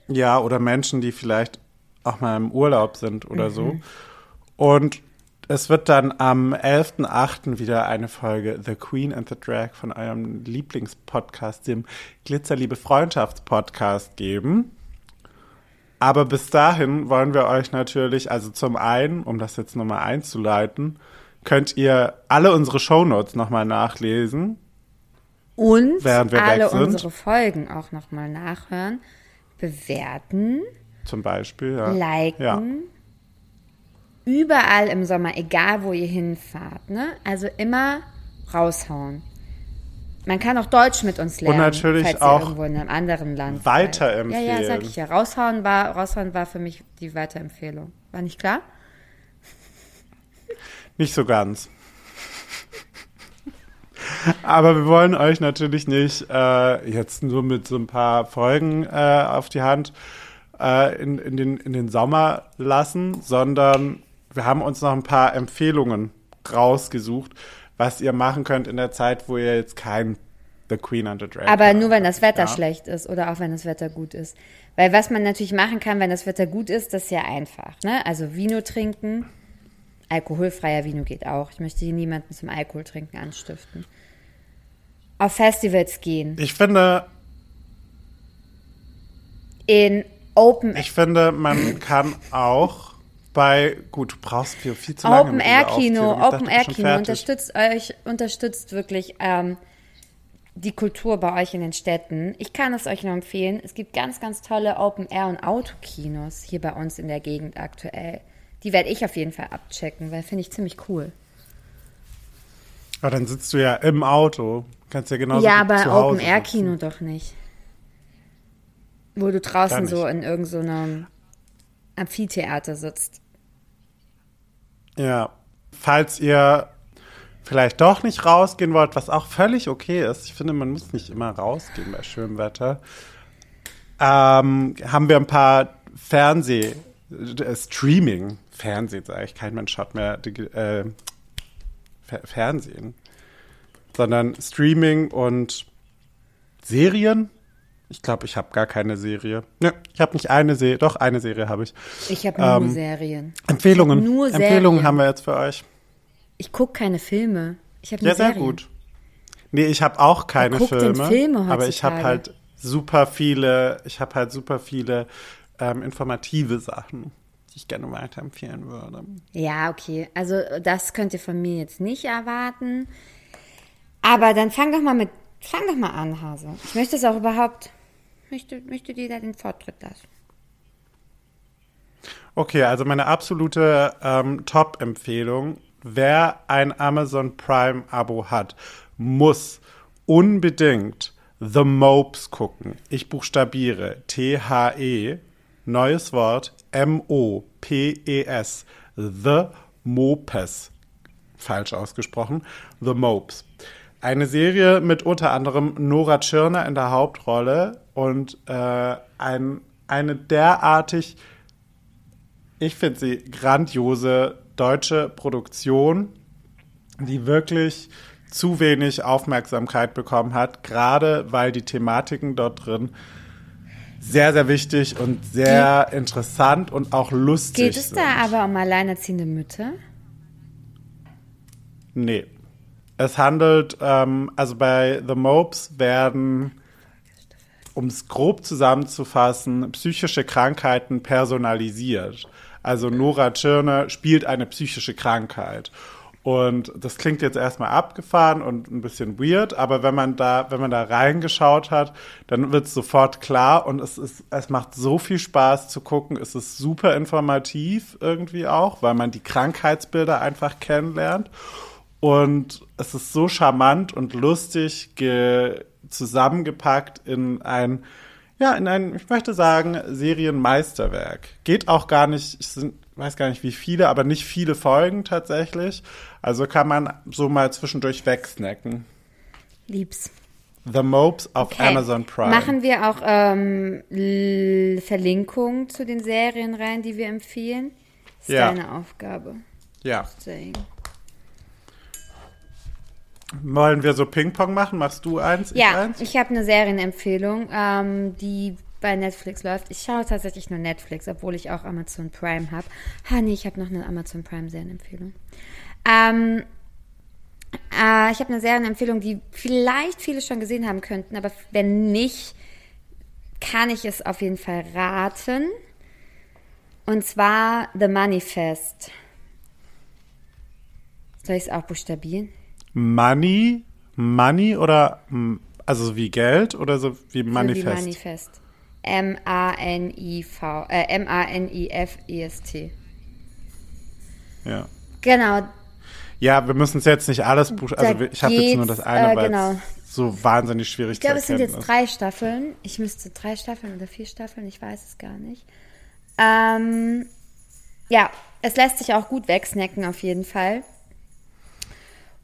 Ja, oder Menschen, die vielleicht auch mal im Urlaub sind oder Mhm. so. Und es wird dann am 11.8. wieder eine Folge The Queen and the Drag von eurem Lieblingspodcast, dem Glitzerliebe Freundschaftspodcast geben. Aber bis dahin wollen wir euch natürlich, also zum einen, um das jetzt nochmal einzuleiten, könnt ihr alle unsere Shownotes nochmal nachlesen. Und Während wir alle weg sind. unsere Folgen auch nochmal nachhören, bewerten, Zum Beispiel. Ja. liken. Ja. Überall im Sommer, egal wo ihr hinfahrt, ne? Also immer raushauen. Man kann auch Deutsch mit uns lernen, natürlich falls auch ihr irgendwo in einem anderen Land seid. weiterempfehlen. Ja, ja, sag ich ja. Raushauen war, raushauen war für mich die Weiterempfehlung. War nicht klar? Nicht so ganz. Aber wir wollen euch natürlich nicht äh, jetzt nur mit so ein paar Folgen äh, auf die Hand äh, in, in, den, in den Sommer lassen, sondern wir haben uns noch ein paar Empfehlungen rausgesucht, was ihr machen könnt in der Zeit, wo ihr jetzt kein The Queen and the Drag Aber nur wenn das Wetter Ja. schlecht ist oder auch wenn das Wetter gut ist. Weil was man natürlich machen kann, wenn das Wetter gut ist, das ist ja einfach. Ne? Also Vino trinken, alkoholfreier Vino geht auch. Ich möchte hier niemanden zum Alkohol trinken anstiften. Auf Festivals gehen. Ich finde, In Open, ich finde, man kann auch bei, gut, du brauchst viel, viel zu lange. Open Air Kino, Open Air Kino unterstützt euch, unterstützt wirklich ähm, die Kultur bei euch in den Städten. Ich kann es euch nur empfehlen. Es gibt ganz, ganz tolle Open Air und Autokinos hier bei uns in der Gegend aktuell. Die werde ich auf jeden Fall abchecken, weil finde ich ziemlich cool. Aber dann sitzt du ja im Auto. Kannst ja genauso ja, aber zu Hause Open Air sitzen. Kino doch nicht. Wo du draußen so in irgendeinem so einem Amphitheater sitzt. Ja. Falls ihr vielleicht doch nicht rausgehen wollt, was auch völlig okay ist. Ich finde, man muss nicht immer rausgehen bei schönem Wetter. Ähm, haben wir ein paar Fernseh, äh, Fernsehen sage ich, kein Mensch schaut mehr äh, Fer Fernsehen, sondern Streaming und Serien. Ich glaube, ich habe gar keine Serie. Ne, ich habe nicht eine Serie, doch eine Serie habe ich. Ich habe nur Ähm, Serien. Empfehlungen. Hab nur Empfehlungen Serien. haben wir jetzt für euch. Ich gucke keine Filme. Ich habe nur Ja, sehr Serien. gut. Nee, ich habe auch keine Filme, Filme aber ich habe halt super viele, ich habe halt super viele ähm, informative Sachen, die ich gerne weiterempfehlen würde. Ja, okay. Also das könnt ihr von mir jetzt nicht erwarten. Aber dann fang doch mal mit, fang doch mal an, Hase. Ich möchte es auch überhaupt, möchte, möchte dir da den Vortritt lassen. Okay, also meine absolute ähm, Top-Empfehlung wer ein Amazon Prime Abo hat, muss unbedingt The Mopes gucken. Ich buchstabiere T-H-E, neues Wort, M-O-P-E-S. The Mopes. Falsch ausgesprochen. The Mopes. Eine Serie mit unter anderem Nora Tschirner in der Hauptrolle und äh, ein, eine derartig, ich finde sie grandiose deutsche Produktion, die wirklich zu wenig Aufmerksamkeit bekommen hat, gerade weil die Thematiken dort drin sehr, sehr wichtig und sehr Ge interessant und auch lustig Geht es sind. da aber um alleinerziehende Mütter? Nee. Es handelt, ähm, also bei The Mopes werden, um es grob zusammenzufassen, psychische Krankheiten personalisiert. Also Nora Tschirner spielt eine psychische Krankheit. Und das klingt jetzt erstmal abgefahren und ein bisschen weird, aber wenn man da, wenn man da reingeschaut hat, dann wird es sofort klar und es ist, es macht so viel Spaß zu gucken. Es ist super informativ irgendwie auch, weil man die Krankheitsbilder einfach kennenlernt. Und es ist so charmant und lustig zusammengepackt in ein, ja, in ein, ich möchte sagen, Serienmeisterwerk. Geht auch gar nicht, sind weiß gar nicht wie viele, aber nicht viele Folgen tatsächlich. Also kann man so mal zwischendurch wegsnacken. Lieb's. The Mopes auf okay. Amazon Prime. Machen wir auch ähm, Verlinkungen zu den Serien rein, die wir empfehlen? Das ist ja. deine Aufgabe. Ja. Wollen wir so Ping-Pong machen? Machst du eins? Ja, ich, eins? ich habe eine Serienempfehlung, ähm, die bei Netflix läuft. Ich schaue tatsächlich nur Netflix, obwohl ich auch Amazon Prime habe. Ha, nee, ich habe noch eine Amazon Prime Serienempfehlung. Ähm, äh, ich habe eine Serienempfehlung, die vielleicht viele schon gesehen haben könnten, aber wenn nicht, kann ich es auf jeden Fall raten. Und zwar The Manifest. Soll ich es auch buchstabieren? Money? Money oder also wie Geld oder so wie Manifest? So wie Manifest. M-A-N-I-V, äh, M-A-N-I-F-E-S-T. Ja. Genau. Ja, wir müssen es jetzt nicht alles buchstabieren. Also ich habe jetzt nur das eine, äh, weil genau. so wahnsinnig schwierig Ich glaube, es sind jetzt ist. drei Staffeln. Ich müsste drei Staffeln oder vier Staffeln, ich weiß es gar nicht. Ähm, ja, es lässt sich auch gut wegsnacken auf jeden Fall.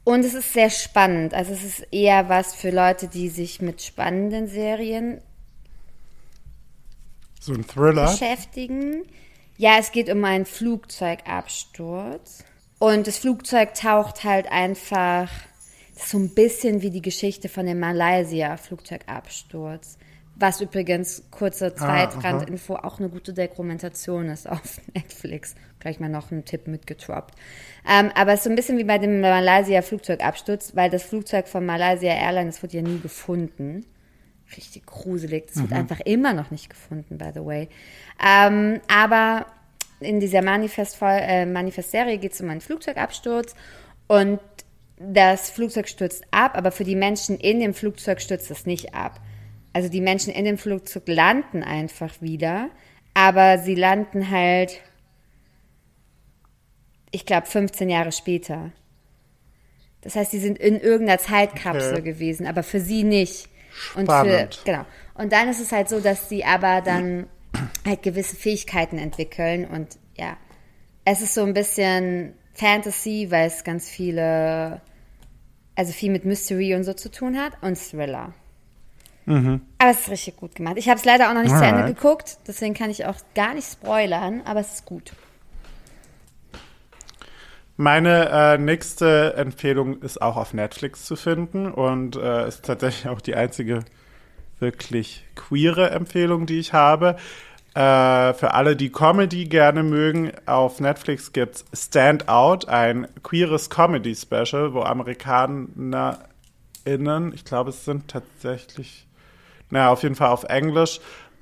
Und es ist sehr spannend. Also es ist eher was für Leute, die sich mit spannenden Serien so ein Thriller? Beschäftigen. Ja, es geht um einen Flugzeugabsturz. Und das Flugzeug taucht halt einfach so ein bisschen wie die Geschichte von dem Malaysia-Flugzeugabsturz. Was übrigens, kurze Zweitrandinfo, ah, auch eine gute Dokumentation ist auf Netflix. Gleich mal noch einen Tipp mitgetroppt. Ähm, aber es ist so ein bisschen wie bei dem Malaysia-Flugzeugabsturz, weil das Flugzeug von Malaysia Airlines wurde ja nie gefunden richtig gruselig. Das mhm. wird einfach immer noch nicht gefunden, by the way. Ähm, aber in dieser Manifest-Serie äh, Manifest geht es um einen Flugzeugabsturz und das Flugzeug stürzt ab, aber für die Menschen in dem Flugzeug stürzt es nicht ab. Also die Menschen in dem Flugzeug landen einfach wieder, aber sie landen halt, ich glaube, 15 Jahre später. Das heißt, sie sind in irgendeiner Zeitkapsel okay. gewesen, aber für sie nicht. Spannend. Und für, genau. Und dann ist es halt so, dass sie aber dann halt gewisse Fähigkeiten entwickeln und ja, es ist so ein bisschen Fantasy, weil es ganz viele, also viel mit Mystery und so zu tun hat und Thriller. Mhm. Aber es ist richtig gut gemacht. Ich habe es leider auch noch nicht Alright. zu Ende geguckt, deswegen kann ich auch gar nicht spoilern, aber es ist gut. Meine äh, nächste Empfehlung ist auch auf Netflix zu finden und äh, ist tatsächlich auch die einzige wirklich queere Empfehlung, die ich habe. Äh, für alle, die Comedy gerne mögen, auf Netflix gibt es Stand Out, ein queeres Comedy-Special, wo AmerikanerInnen, ich glaube, es sind tatsächlich, naja, auf jeden Fall auf Englisch,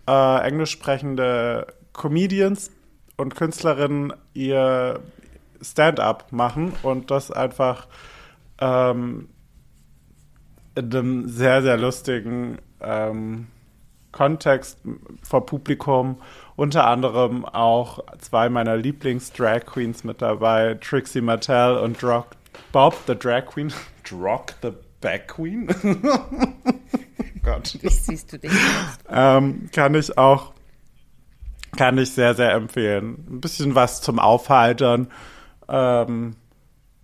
äh, englisch sprechende Comedians und Künstlerinnen ihr Stand-up machen und das einfach ähm, in einem sehr, sehr lustigen, ähm, Kontext vor Publikum. Unter anderem auch zwei meiner Lieblings-Drag Queens mit dabei, Trixie Mattel und Drock, Bob, the Drag Queen. Drock, the Back Queen? Gott. Wie siehst du dich? Ähm, kann ich auch, kann ich sehr, sehr empfehlen. Ein bisschen was zum Aufhaltern. Ähm,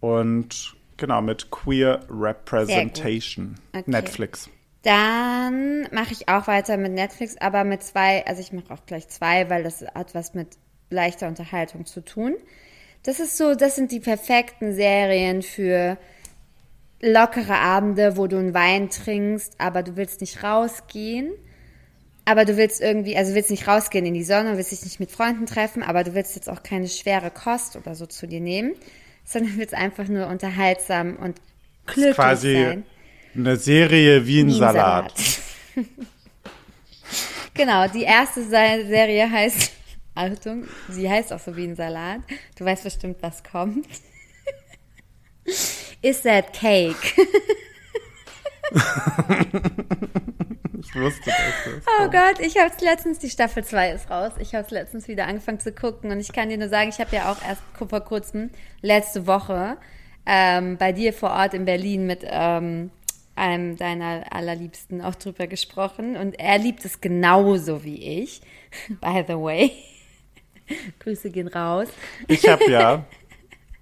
und genau, mit Queer Representation. Okay. Netflix. Dann mache ich auch weiter mit Netflix, aber mit zwei, also ich mache auch gleich zwei, weil das hat was mit leichter Unterhaltung zu tun. Das ist so, das sind die perfekten Serien für lockere Abende, wo du einen Wein trinkst, aber du willst nicht rausgehen. Aber du willst irgendwie, also willst nicht rausgehen in die Sonne, willst dich nicht mit Freunden treffen, aber du willst jetzt auch keine schwere Kost oder so zu dir nehmen, sondern willst einfach nur unterhaltsam und glücklich Quasi sein. eine Serie wie ein Salat. genau, die erste Se- Serie heißt, Achtung, sie heißt auch so wie ein Salat. Du weißt bestimmt, was kommt. Is that cake? Ich wusste das. Oh Gott, ich habe letztens, die Staffel 2 ist raus. Ich habe es letztens wieder angefangen zu gucken und ich kann dir nur sagen, ich habe ja auch erst vor kurzem, letzte Woche, ähm, bei dir vor Ort in Berlin mit ähm, einem deiner allerliebsten auch drüber gesprochen und er liebt es genauso wie ich. By the way. Grüße gehen raus. Ich habe ja,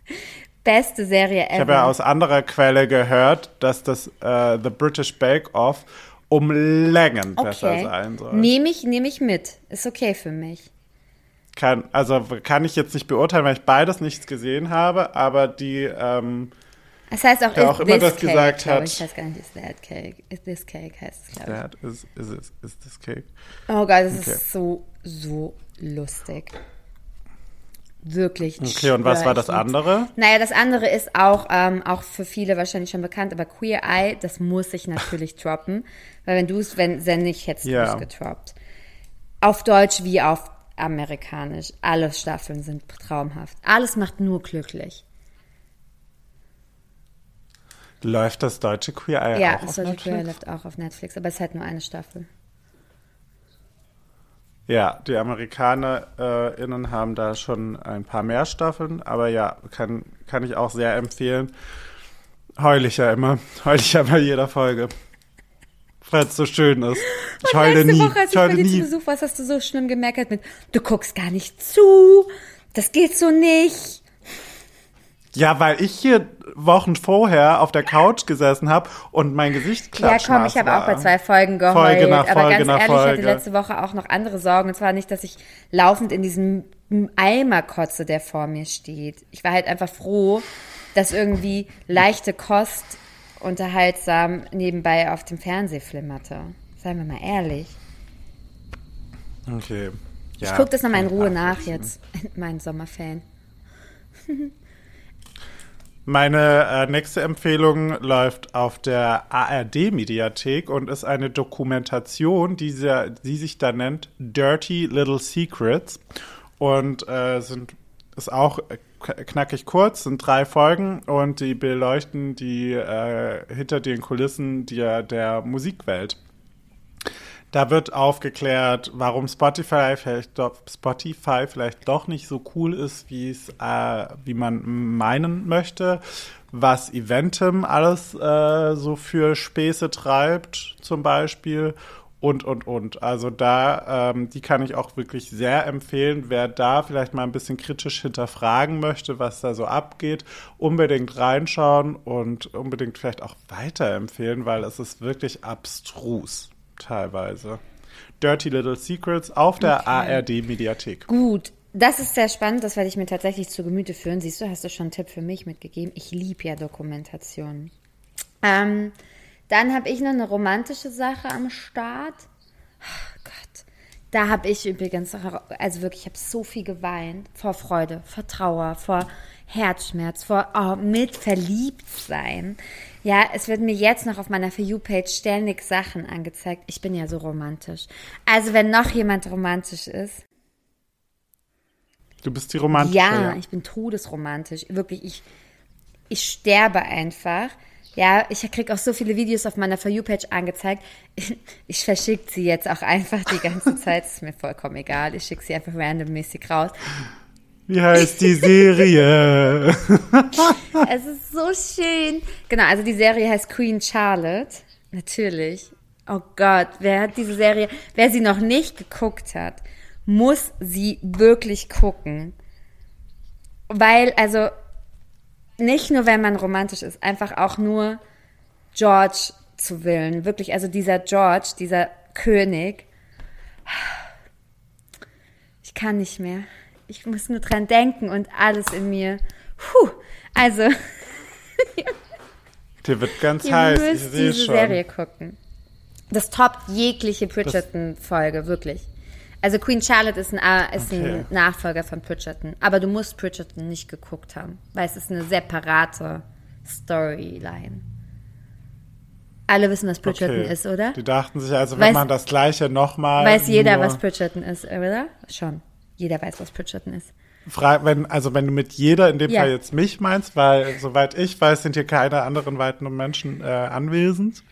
Beste Serie ever. ich habe ja aus anderer Quelle gehört, dass das äh, The British Bake Off um Längen besser sein soll. Nehme ich, nehme ich mit. Ist okay für mich. Kann, also kann ich jetzt nicht beurteilen, weil ich beides nichts gesehen habe, aber die, ähm, Das heißt auch, is auch immer das cake, gesagt hat. Ich weiß gar nicht, is that cake? Is this cake heißt es, glaube ich. is, is, is, is this cake. Oh Gott, das Okay. ist so, so lustig. Wirklich. Okay, und was war das ich andere? Naja, das andere ist auch, ähm, auch für viele wahrscheinlich schon bekannt, aber Queer Eye, das muss ich natürlich droppen. Weil wenn du es, wenn, wenn du Ja. es getroppt. Auf Deutsch wie auf amerikanisch. Alle Staffeln sind traumhaft. Alles macht nur glücklich. Läuft das deutsche Queer Eye ja, auch das auf sollte Queer Eye Netflix? läuft auch auf Netflix, aber es ist halt nur eine Staffel. Ja, die AmerikanerInnen haben da schon ein paar mehr Staffeln, aber ja, kann, kann ich auch sehr empfehlen. Heul ich ja immer. Heul ich ja bei jeder Folge. Weil es so schön ist. Ich heule Letzte nie. Woche, als ich ich bei dir zu. Besuch war, hast du so schlimm gemerkt mit, du guckst gar nicht zu, das geht so nicht. Ja, weil ich hier Wochen vorher auf der Couch gesessen habe und mein Gesicht Ja, klatschnass komm, ich habe auch bei zwei Folgen geheult. Folge nach aber Folge ganz nach ehrlich, ich hatte Folge. letzte Woche auch noch andere Sorgen. Und zwar nicht, dass ich laufend in diesem Eimer kotze, der vor mir steht. Ich war halt einfach froh, dass irgendwie leichte Kost unterhaltsam nebenbei auf dem Fernseh flimmerte. Seien wir mal ehrlich. Okay. Ja, ich gucke das nochmal in Ruhe nach jetzt, mein Sommerfan. Meine äh, nächste Empfehlung läuft auf der ARD-Mediathek und ist eine Dokumentation, die, sehr, die sich da nennt Dirty Little Secrets. Und äh, sind, ist auch knackig kurz, sind drei Folgen und die beleuchten die äh, hinter den Kulissen der, der Musikwelt. Da wird aufgeklärt, warum Spotify vielleicht doch, Spotify vielleicht doch nicht so cool ist, wie es, äh, wie man meinen möchte, was Eventim alles äh, so für Späße treibt, zum Beispiel. Und, und, und. Also da, ähm, die kann ich auch wirklich sehr empfehlen. Wer da vielleicht mal ein bisschen kritisch hinterfragen möchte, was da so abgeht, unbedingt reinschauen und unbedingt vielleicht auch weiterempfehlen, weil es ist wirklich abstrus teilweise. Dirty Little Secrets auf der Okay. ARD-Mediathek. Gut, das ist sehr spannend. Das werde ich mir tatsächlich zu Gemüte führen. Siehst du, hast du schon einen Tipp für mich mitgegeben? Ich liebe ja Dokumentationen. Ähm, dann habe ich noch eine romantische Sache am Start. Oh Gott. Da habe ich übrigens, also wirklich, ich habe so viel geweint. Vor Freude, vor Trauer, vor Herzschmerz, vor oh, mit verliebt sein. Ja, es wird mir jetzt noch auf meiner For You-Page ständig Sachen angezeigt. Ich bin ja so romantisch. Also, wenn noch jemand romantisch ist, Du bist die Romantische. ja, ich bin todesromantisch. Wirklich, ich, ich sterbe einfach, Ja, ich krieg auch so viele Videos auf meiner For You-Page angezeigt. Ich verschicke sie jetzt auch einfach die ganze Zeit. Ist mir vollkommen egal. Ich schicke sie einfach randommäßig raus. Wie heißt die Serie? Es ist so schön. Genau, also die Serie heißt Queen Charlotte. Natürlich. Oh Gott, wer hat diese Serie, wer sie noch nicht geguckt hat, muss sie wirklich gucken. Weil, also, nicht nur, wenn man romantisch ist, einfach auch nur George zu willen. Wirklich, also dieser George, dieser König. Ich kann nicht mehr. Ich muss nur dran denken und alles in mir. Puh. Also, Dir wird ganz ihr heiß, ich müsst sehe diese schon. Serie gucken. Das toppt jegliche Bridgerton-Folge, wirklich. Also Queen Charlotte ist ein, ist Okay. ein Nachfolger von Bridgerton. Aber du musst Bridgerton nicht geguckt haben, weil es ist eine separate Storyline. Alle wissen, was Bridgerton Okay. ist, oder? Die dachten sich also, wenn man das gleiche nochmal. Weiß jeder, was Bridgerton ist, oder? Schon. Jeder weiß, was Bridgerton ist. Frei, wenn, also wenn du mit jeder in dem Ja. Fall jetzt mich meinst, weil soweit ich weiß, sind hier keine anderen weiteren Menschen äh, anwesend.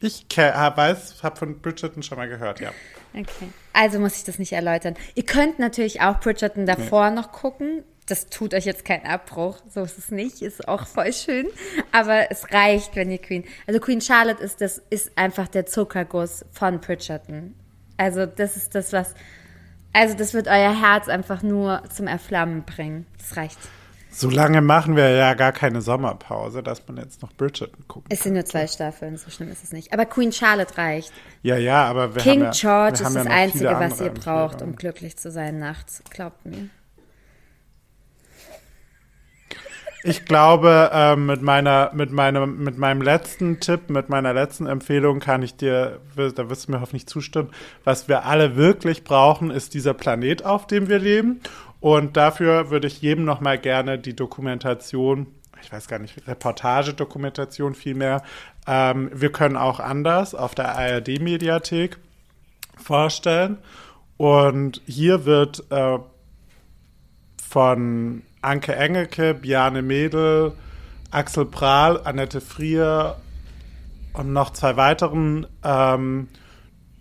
Ich weiß, habe von Bridgerton schon mal gehört, ja. Okay. Also muss ich das nicht erläutern. Ihr könnt natürlich auch Bridgerton davor noch gucken. Das tut euch jetzt keinen Abbruch. So ist es nicht. Ist auch voll schön. Aber es reicht, wenn ihr Queen. Also Queen Charlotte ist das, ist einfach der Zuckerguss von Bridgerton. Also das ist das, was. Also das wird euer Herz einfach nur zum Erflammen bringen. Das reicht. So lange machen wir ja gar keine Sommerpause, dass man jetzt noch Bridgerton guckt. Es sind nur zwei Staffeln, so schlimm ist es nicht. Aber Queen Charlotte reicht. Ja, ja, aber wir King haben ja, George wir haben ist ja das Einzige, was ihr braucht, um glücklich zu sein nachts. Glaubt mir. Ich glaube, ähm, mit meiner, mit meinem, mit meinem letzten Tipp, mit meiner letzten Empfehlung kann ich dir, da wirst du mir hoffentlich zustimmen, was wir alle wirklich brauchen, ist dieser Planet, auf dem wir leben. Und dafür würde ich jedem noch mal gerne die Dokumentation, ich weiß gar nicht, Reportage-Dokumentation vielmehr, ähm, wir können auch anders auf der ARD-Mediathek vorstellen. Und hier wird äh, von Anke Engelke, Biane Mädel, Axel Prahl, Annette Frier und noch zwei weiteren ähm,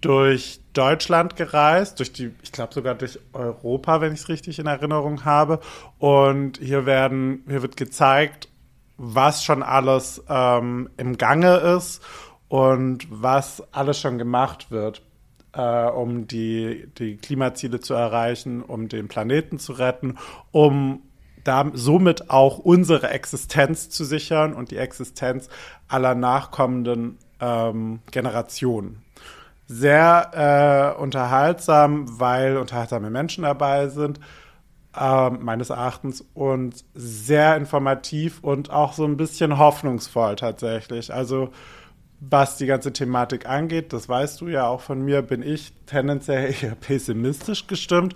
durch Deutschland gereist, durch die, ich glaube sogar durch Europa, wenn ich es richtig in Erinnerung habe. Und hier werden, hier wird gezeigt, was schon alles ähm, im Gange ist und was alles schon gemacht wird, äh, um die, die Klimaziele zu erreichen, um den Planeten zu retten, um somit auch unsere Existenz zu sichern und die Existenz aller nachkommenden ähm, Generationen. Sehr äh, unterhaltsam, weil unterhaltsame Menschen dabei sind, ähm, meines Erachtens, und sehr informativ und auch so ein bisschen hoffnungsvoll tatsächlich. Also was die ganze Thematik angeht, das weißt du ja auch von mir, bin ich tendenziell eher pessimistisch gestimmt.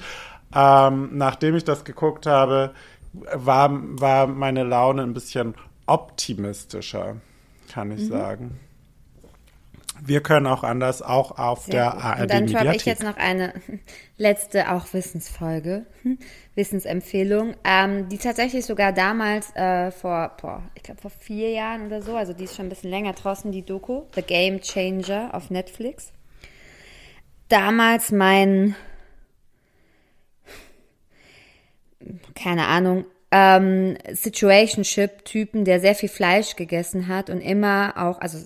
Ähm, nachdem ich das geguckt habe, war, war meine Laune ein bisschen optimistischer, kann ich sagen. Wir können auch anders, auch auf Sehr der gut. ARD Und dann habe ich jetzt noch eine letzte auch Wissensfolge, Wissensempfehlung, ähm, die tatsächlich sogar damals äh, vor, boah, ich glaube vor vier Jahren oder so, also die ist schon ein bisschen länger draußen, die Doku, The Game Changer auf Netflix. Damals mein, keine Ahnung, ähm, Situationship-Typen, der sehr viel Fleisch gegessen hat und immer auch, also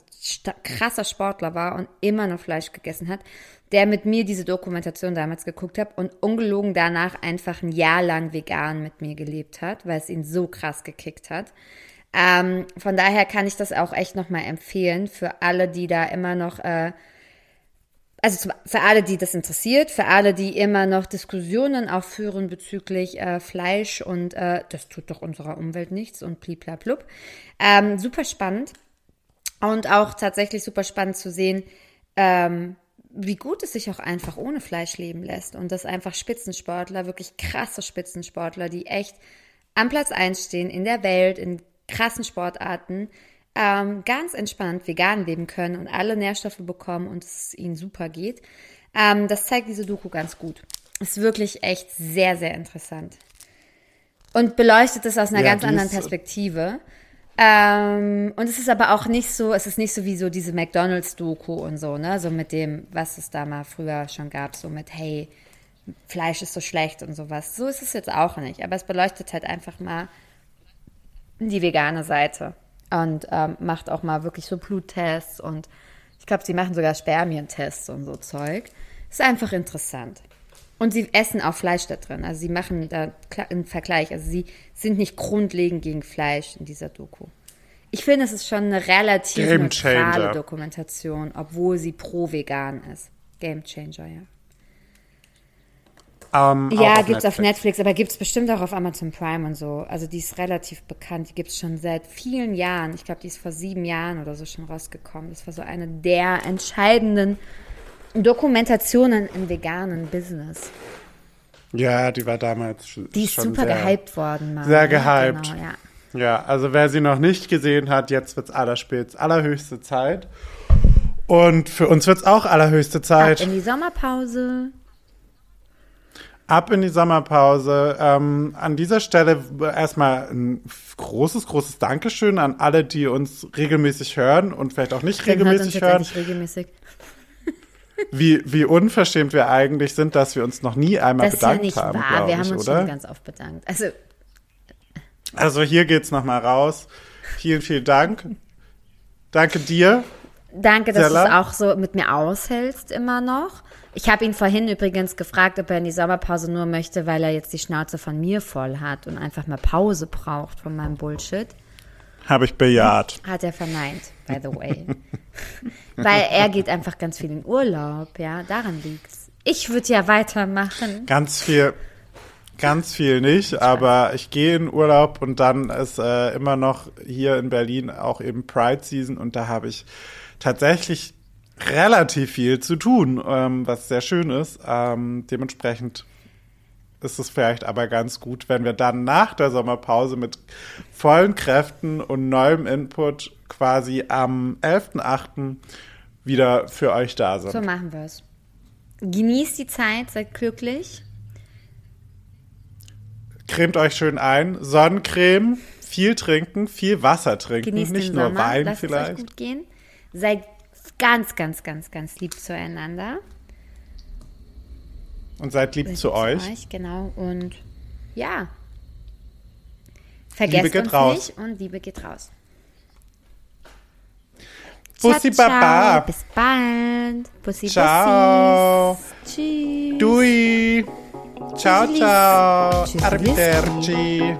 krasser Sportler war und immer noch Fleisch gegessen hat, der mit mir diese Dokumentation damals geguckt hat und ungelogen danach einfach ein Jahr lang vegan mit mir gelebt hat, weil es ihn so krass gekickt hat. Ähm, von daher kann ich das auch echt nochmal empfehlen für alle, die da immer noch äh, also für alle, die das interessiert, für alle, die immer noch Diskussionen auch führen bezüglich äh, Fleisch und äh, das tut doch unserer Umwelt nichts und bliblablub. Ähm, super spannend und auch tatsächlich super spannend zu sehen, ähm, wie gut es sich auch einfach ohne Fleisch leben lässt und dass einfach Spitzensportler, wirklich krasse Spitzensportler, die echt am Platz 1 stehen in der Welt, in krassen Sportarten, ähm, ganz entspannt vegan leben können und alle Nährstoffe bekommen und es ihnen super geht. Ähm, das zeigt diese Doku ganz gut. Ist wirklich echt sehr, sehr interessant. Und beleuchtet es aus einer Ja, ganz anderen Perspektive. Ähm, und es ist aber auch nicht so, es ist nicht so wie so diese McDonalds-Doku und so, ne? So mit dem, was es da mal früher schon gab, so mit, hey, Fleisch ist so schlecht und sowas. So ist es jetzt auch nicht. Aber es beleuchtet halt einfach mal die vegane Seite und ähm, macht auch mal wirklich so Bluttests und ich glaube, sie machen sogar Spermientests und so Zeug. Ist einfach interessant. Und sie essen auch Fleisch da drin. Also sie machen da einen Vergleich. Also sie sind nicht grundlegend gegen Fleisch in dieser Doku. Ich finde, es ist schon eine relativ neutrale. Dokumentation, obwohl sie pro vegan ist. Game Changer, ja. Ähm, Ja, gibt's auf Netflix, aber gibt's bestimmt auch auf Amazon Prime und so. Also die ist relativ bekannt. Die gibt's schon seit vielen Jahren. Ich glaube, die ist vor sieben Jahren oder so schon rausgekommen. Das war so eine der entscheidenden Dokumentationen im veganen Business. Ja, die war damals schon Die ist schon super sehr, gehypt worden. Mal, sehr gehypt. Genau, ja. Ja, also wer sie noch nicht gesehen hat, jetzt wird's allerspät, allerhöchste Zeit. Und für uns wird's auch allerhöchste Ab Zeit. in die Sommerpause. Ab in die Sommerpause. Ähm, an dieser Stelle erstmal ein großes, großes Dankeschön an alle, die uns regelmäßig hören und vielleicht auch nicht uns regelmäßig hören. regelmäßig? Wie, wie unverschämt wir eigentlich sind, dass wir uns noch nie einmal Das ist ja bedankt nicht haben, wahr. Wir haben ich, uns oder? schon ganz oft bedankt. Also Also hier geht's nochmal raus. Vielen, vielen Dank. Danke dir. Danke, dass du es auch so mit mir aushältst immer noch. Ich habe ihn vorhin übrigens gefragt, ob er in die Sommerpause nur möchte, weil er jetzt die Schnauze von mir voll hat und einfach mal Pause braucht von meinem Bullshit. Habe ich bejaht. Hat er verneint, by the way. weil er geht einfach ganz viel in Urlaub, ja, daran liegt's. Ich würde ja weitermachen. Ganz viel, ganz viel nicht, aber ich gehe in Urlaub und dann ist äh, immer noch hier in Berlin auch eben Pride Season und da habe ich tatsächlich relativ viel zu tun, ähm, was sehr schön ist. Ähm, dementsprechend ist es vielleicht aber ganz gut, wenn wir dann nach der Sommerpause mit vollen Kräften und neuem Input quasi am 11.8. wieder für euch da sind. So machen wir es. Genießt die Zeit, seid glücklich. Cremt euch schön ein. Sonnencreme, viel trinken, viel Wasser trinken. Genießt Nicht nur Sommer. Wein Lasst es euch vielleicht. gut gehen. Seid ganz, ganz, ganz, ganz lieb zueinander. Und seid lieb Seid zu lieb euch. Genau. Und ja. Vergesst Liebe geht uns raus. nicht und Liebe geht raus. Bussi ciao, Baba. Ciao. Bis bald. Bussi Ciao. Bussis. Tschüss. Dui. Ciao, ciao. Arrivederci.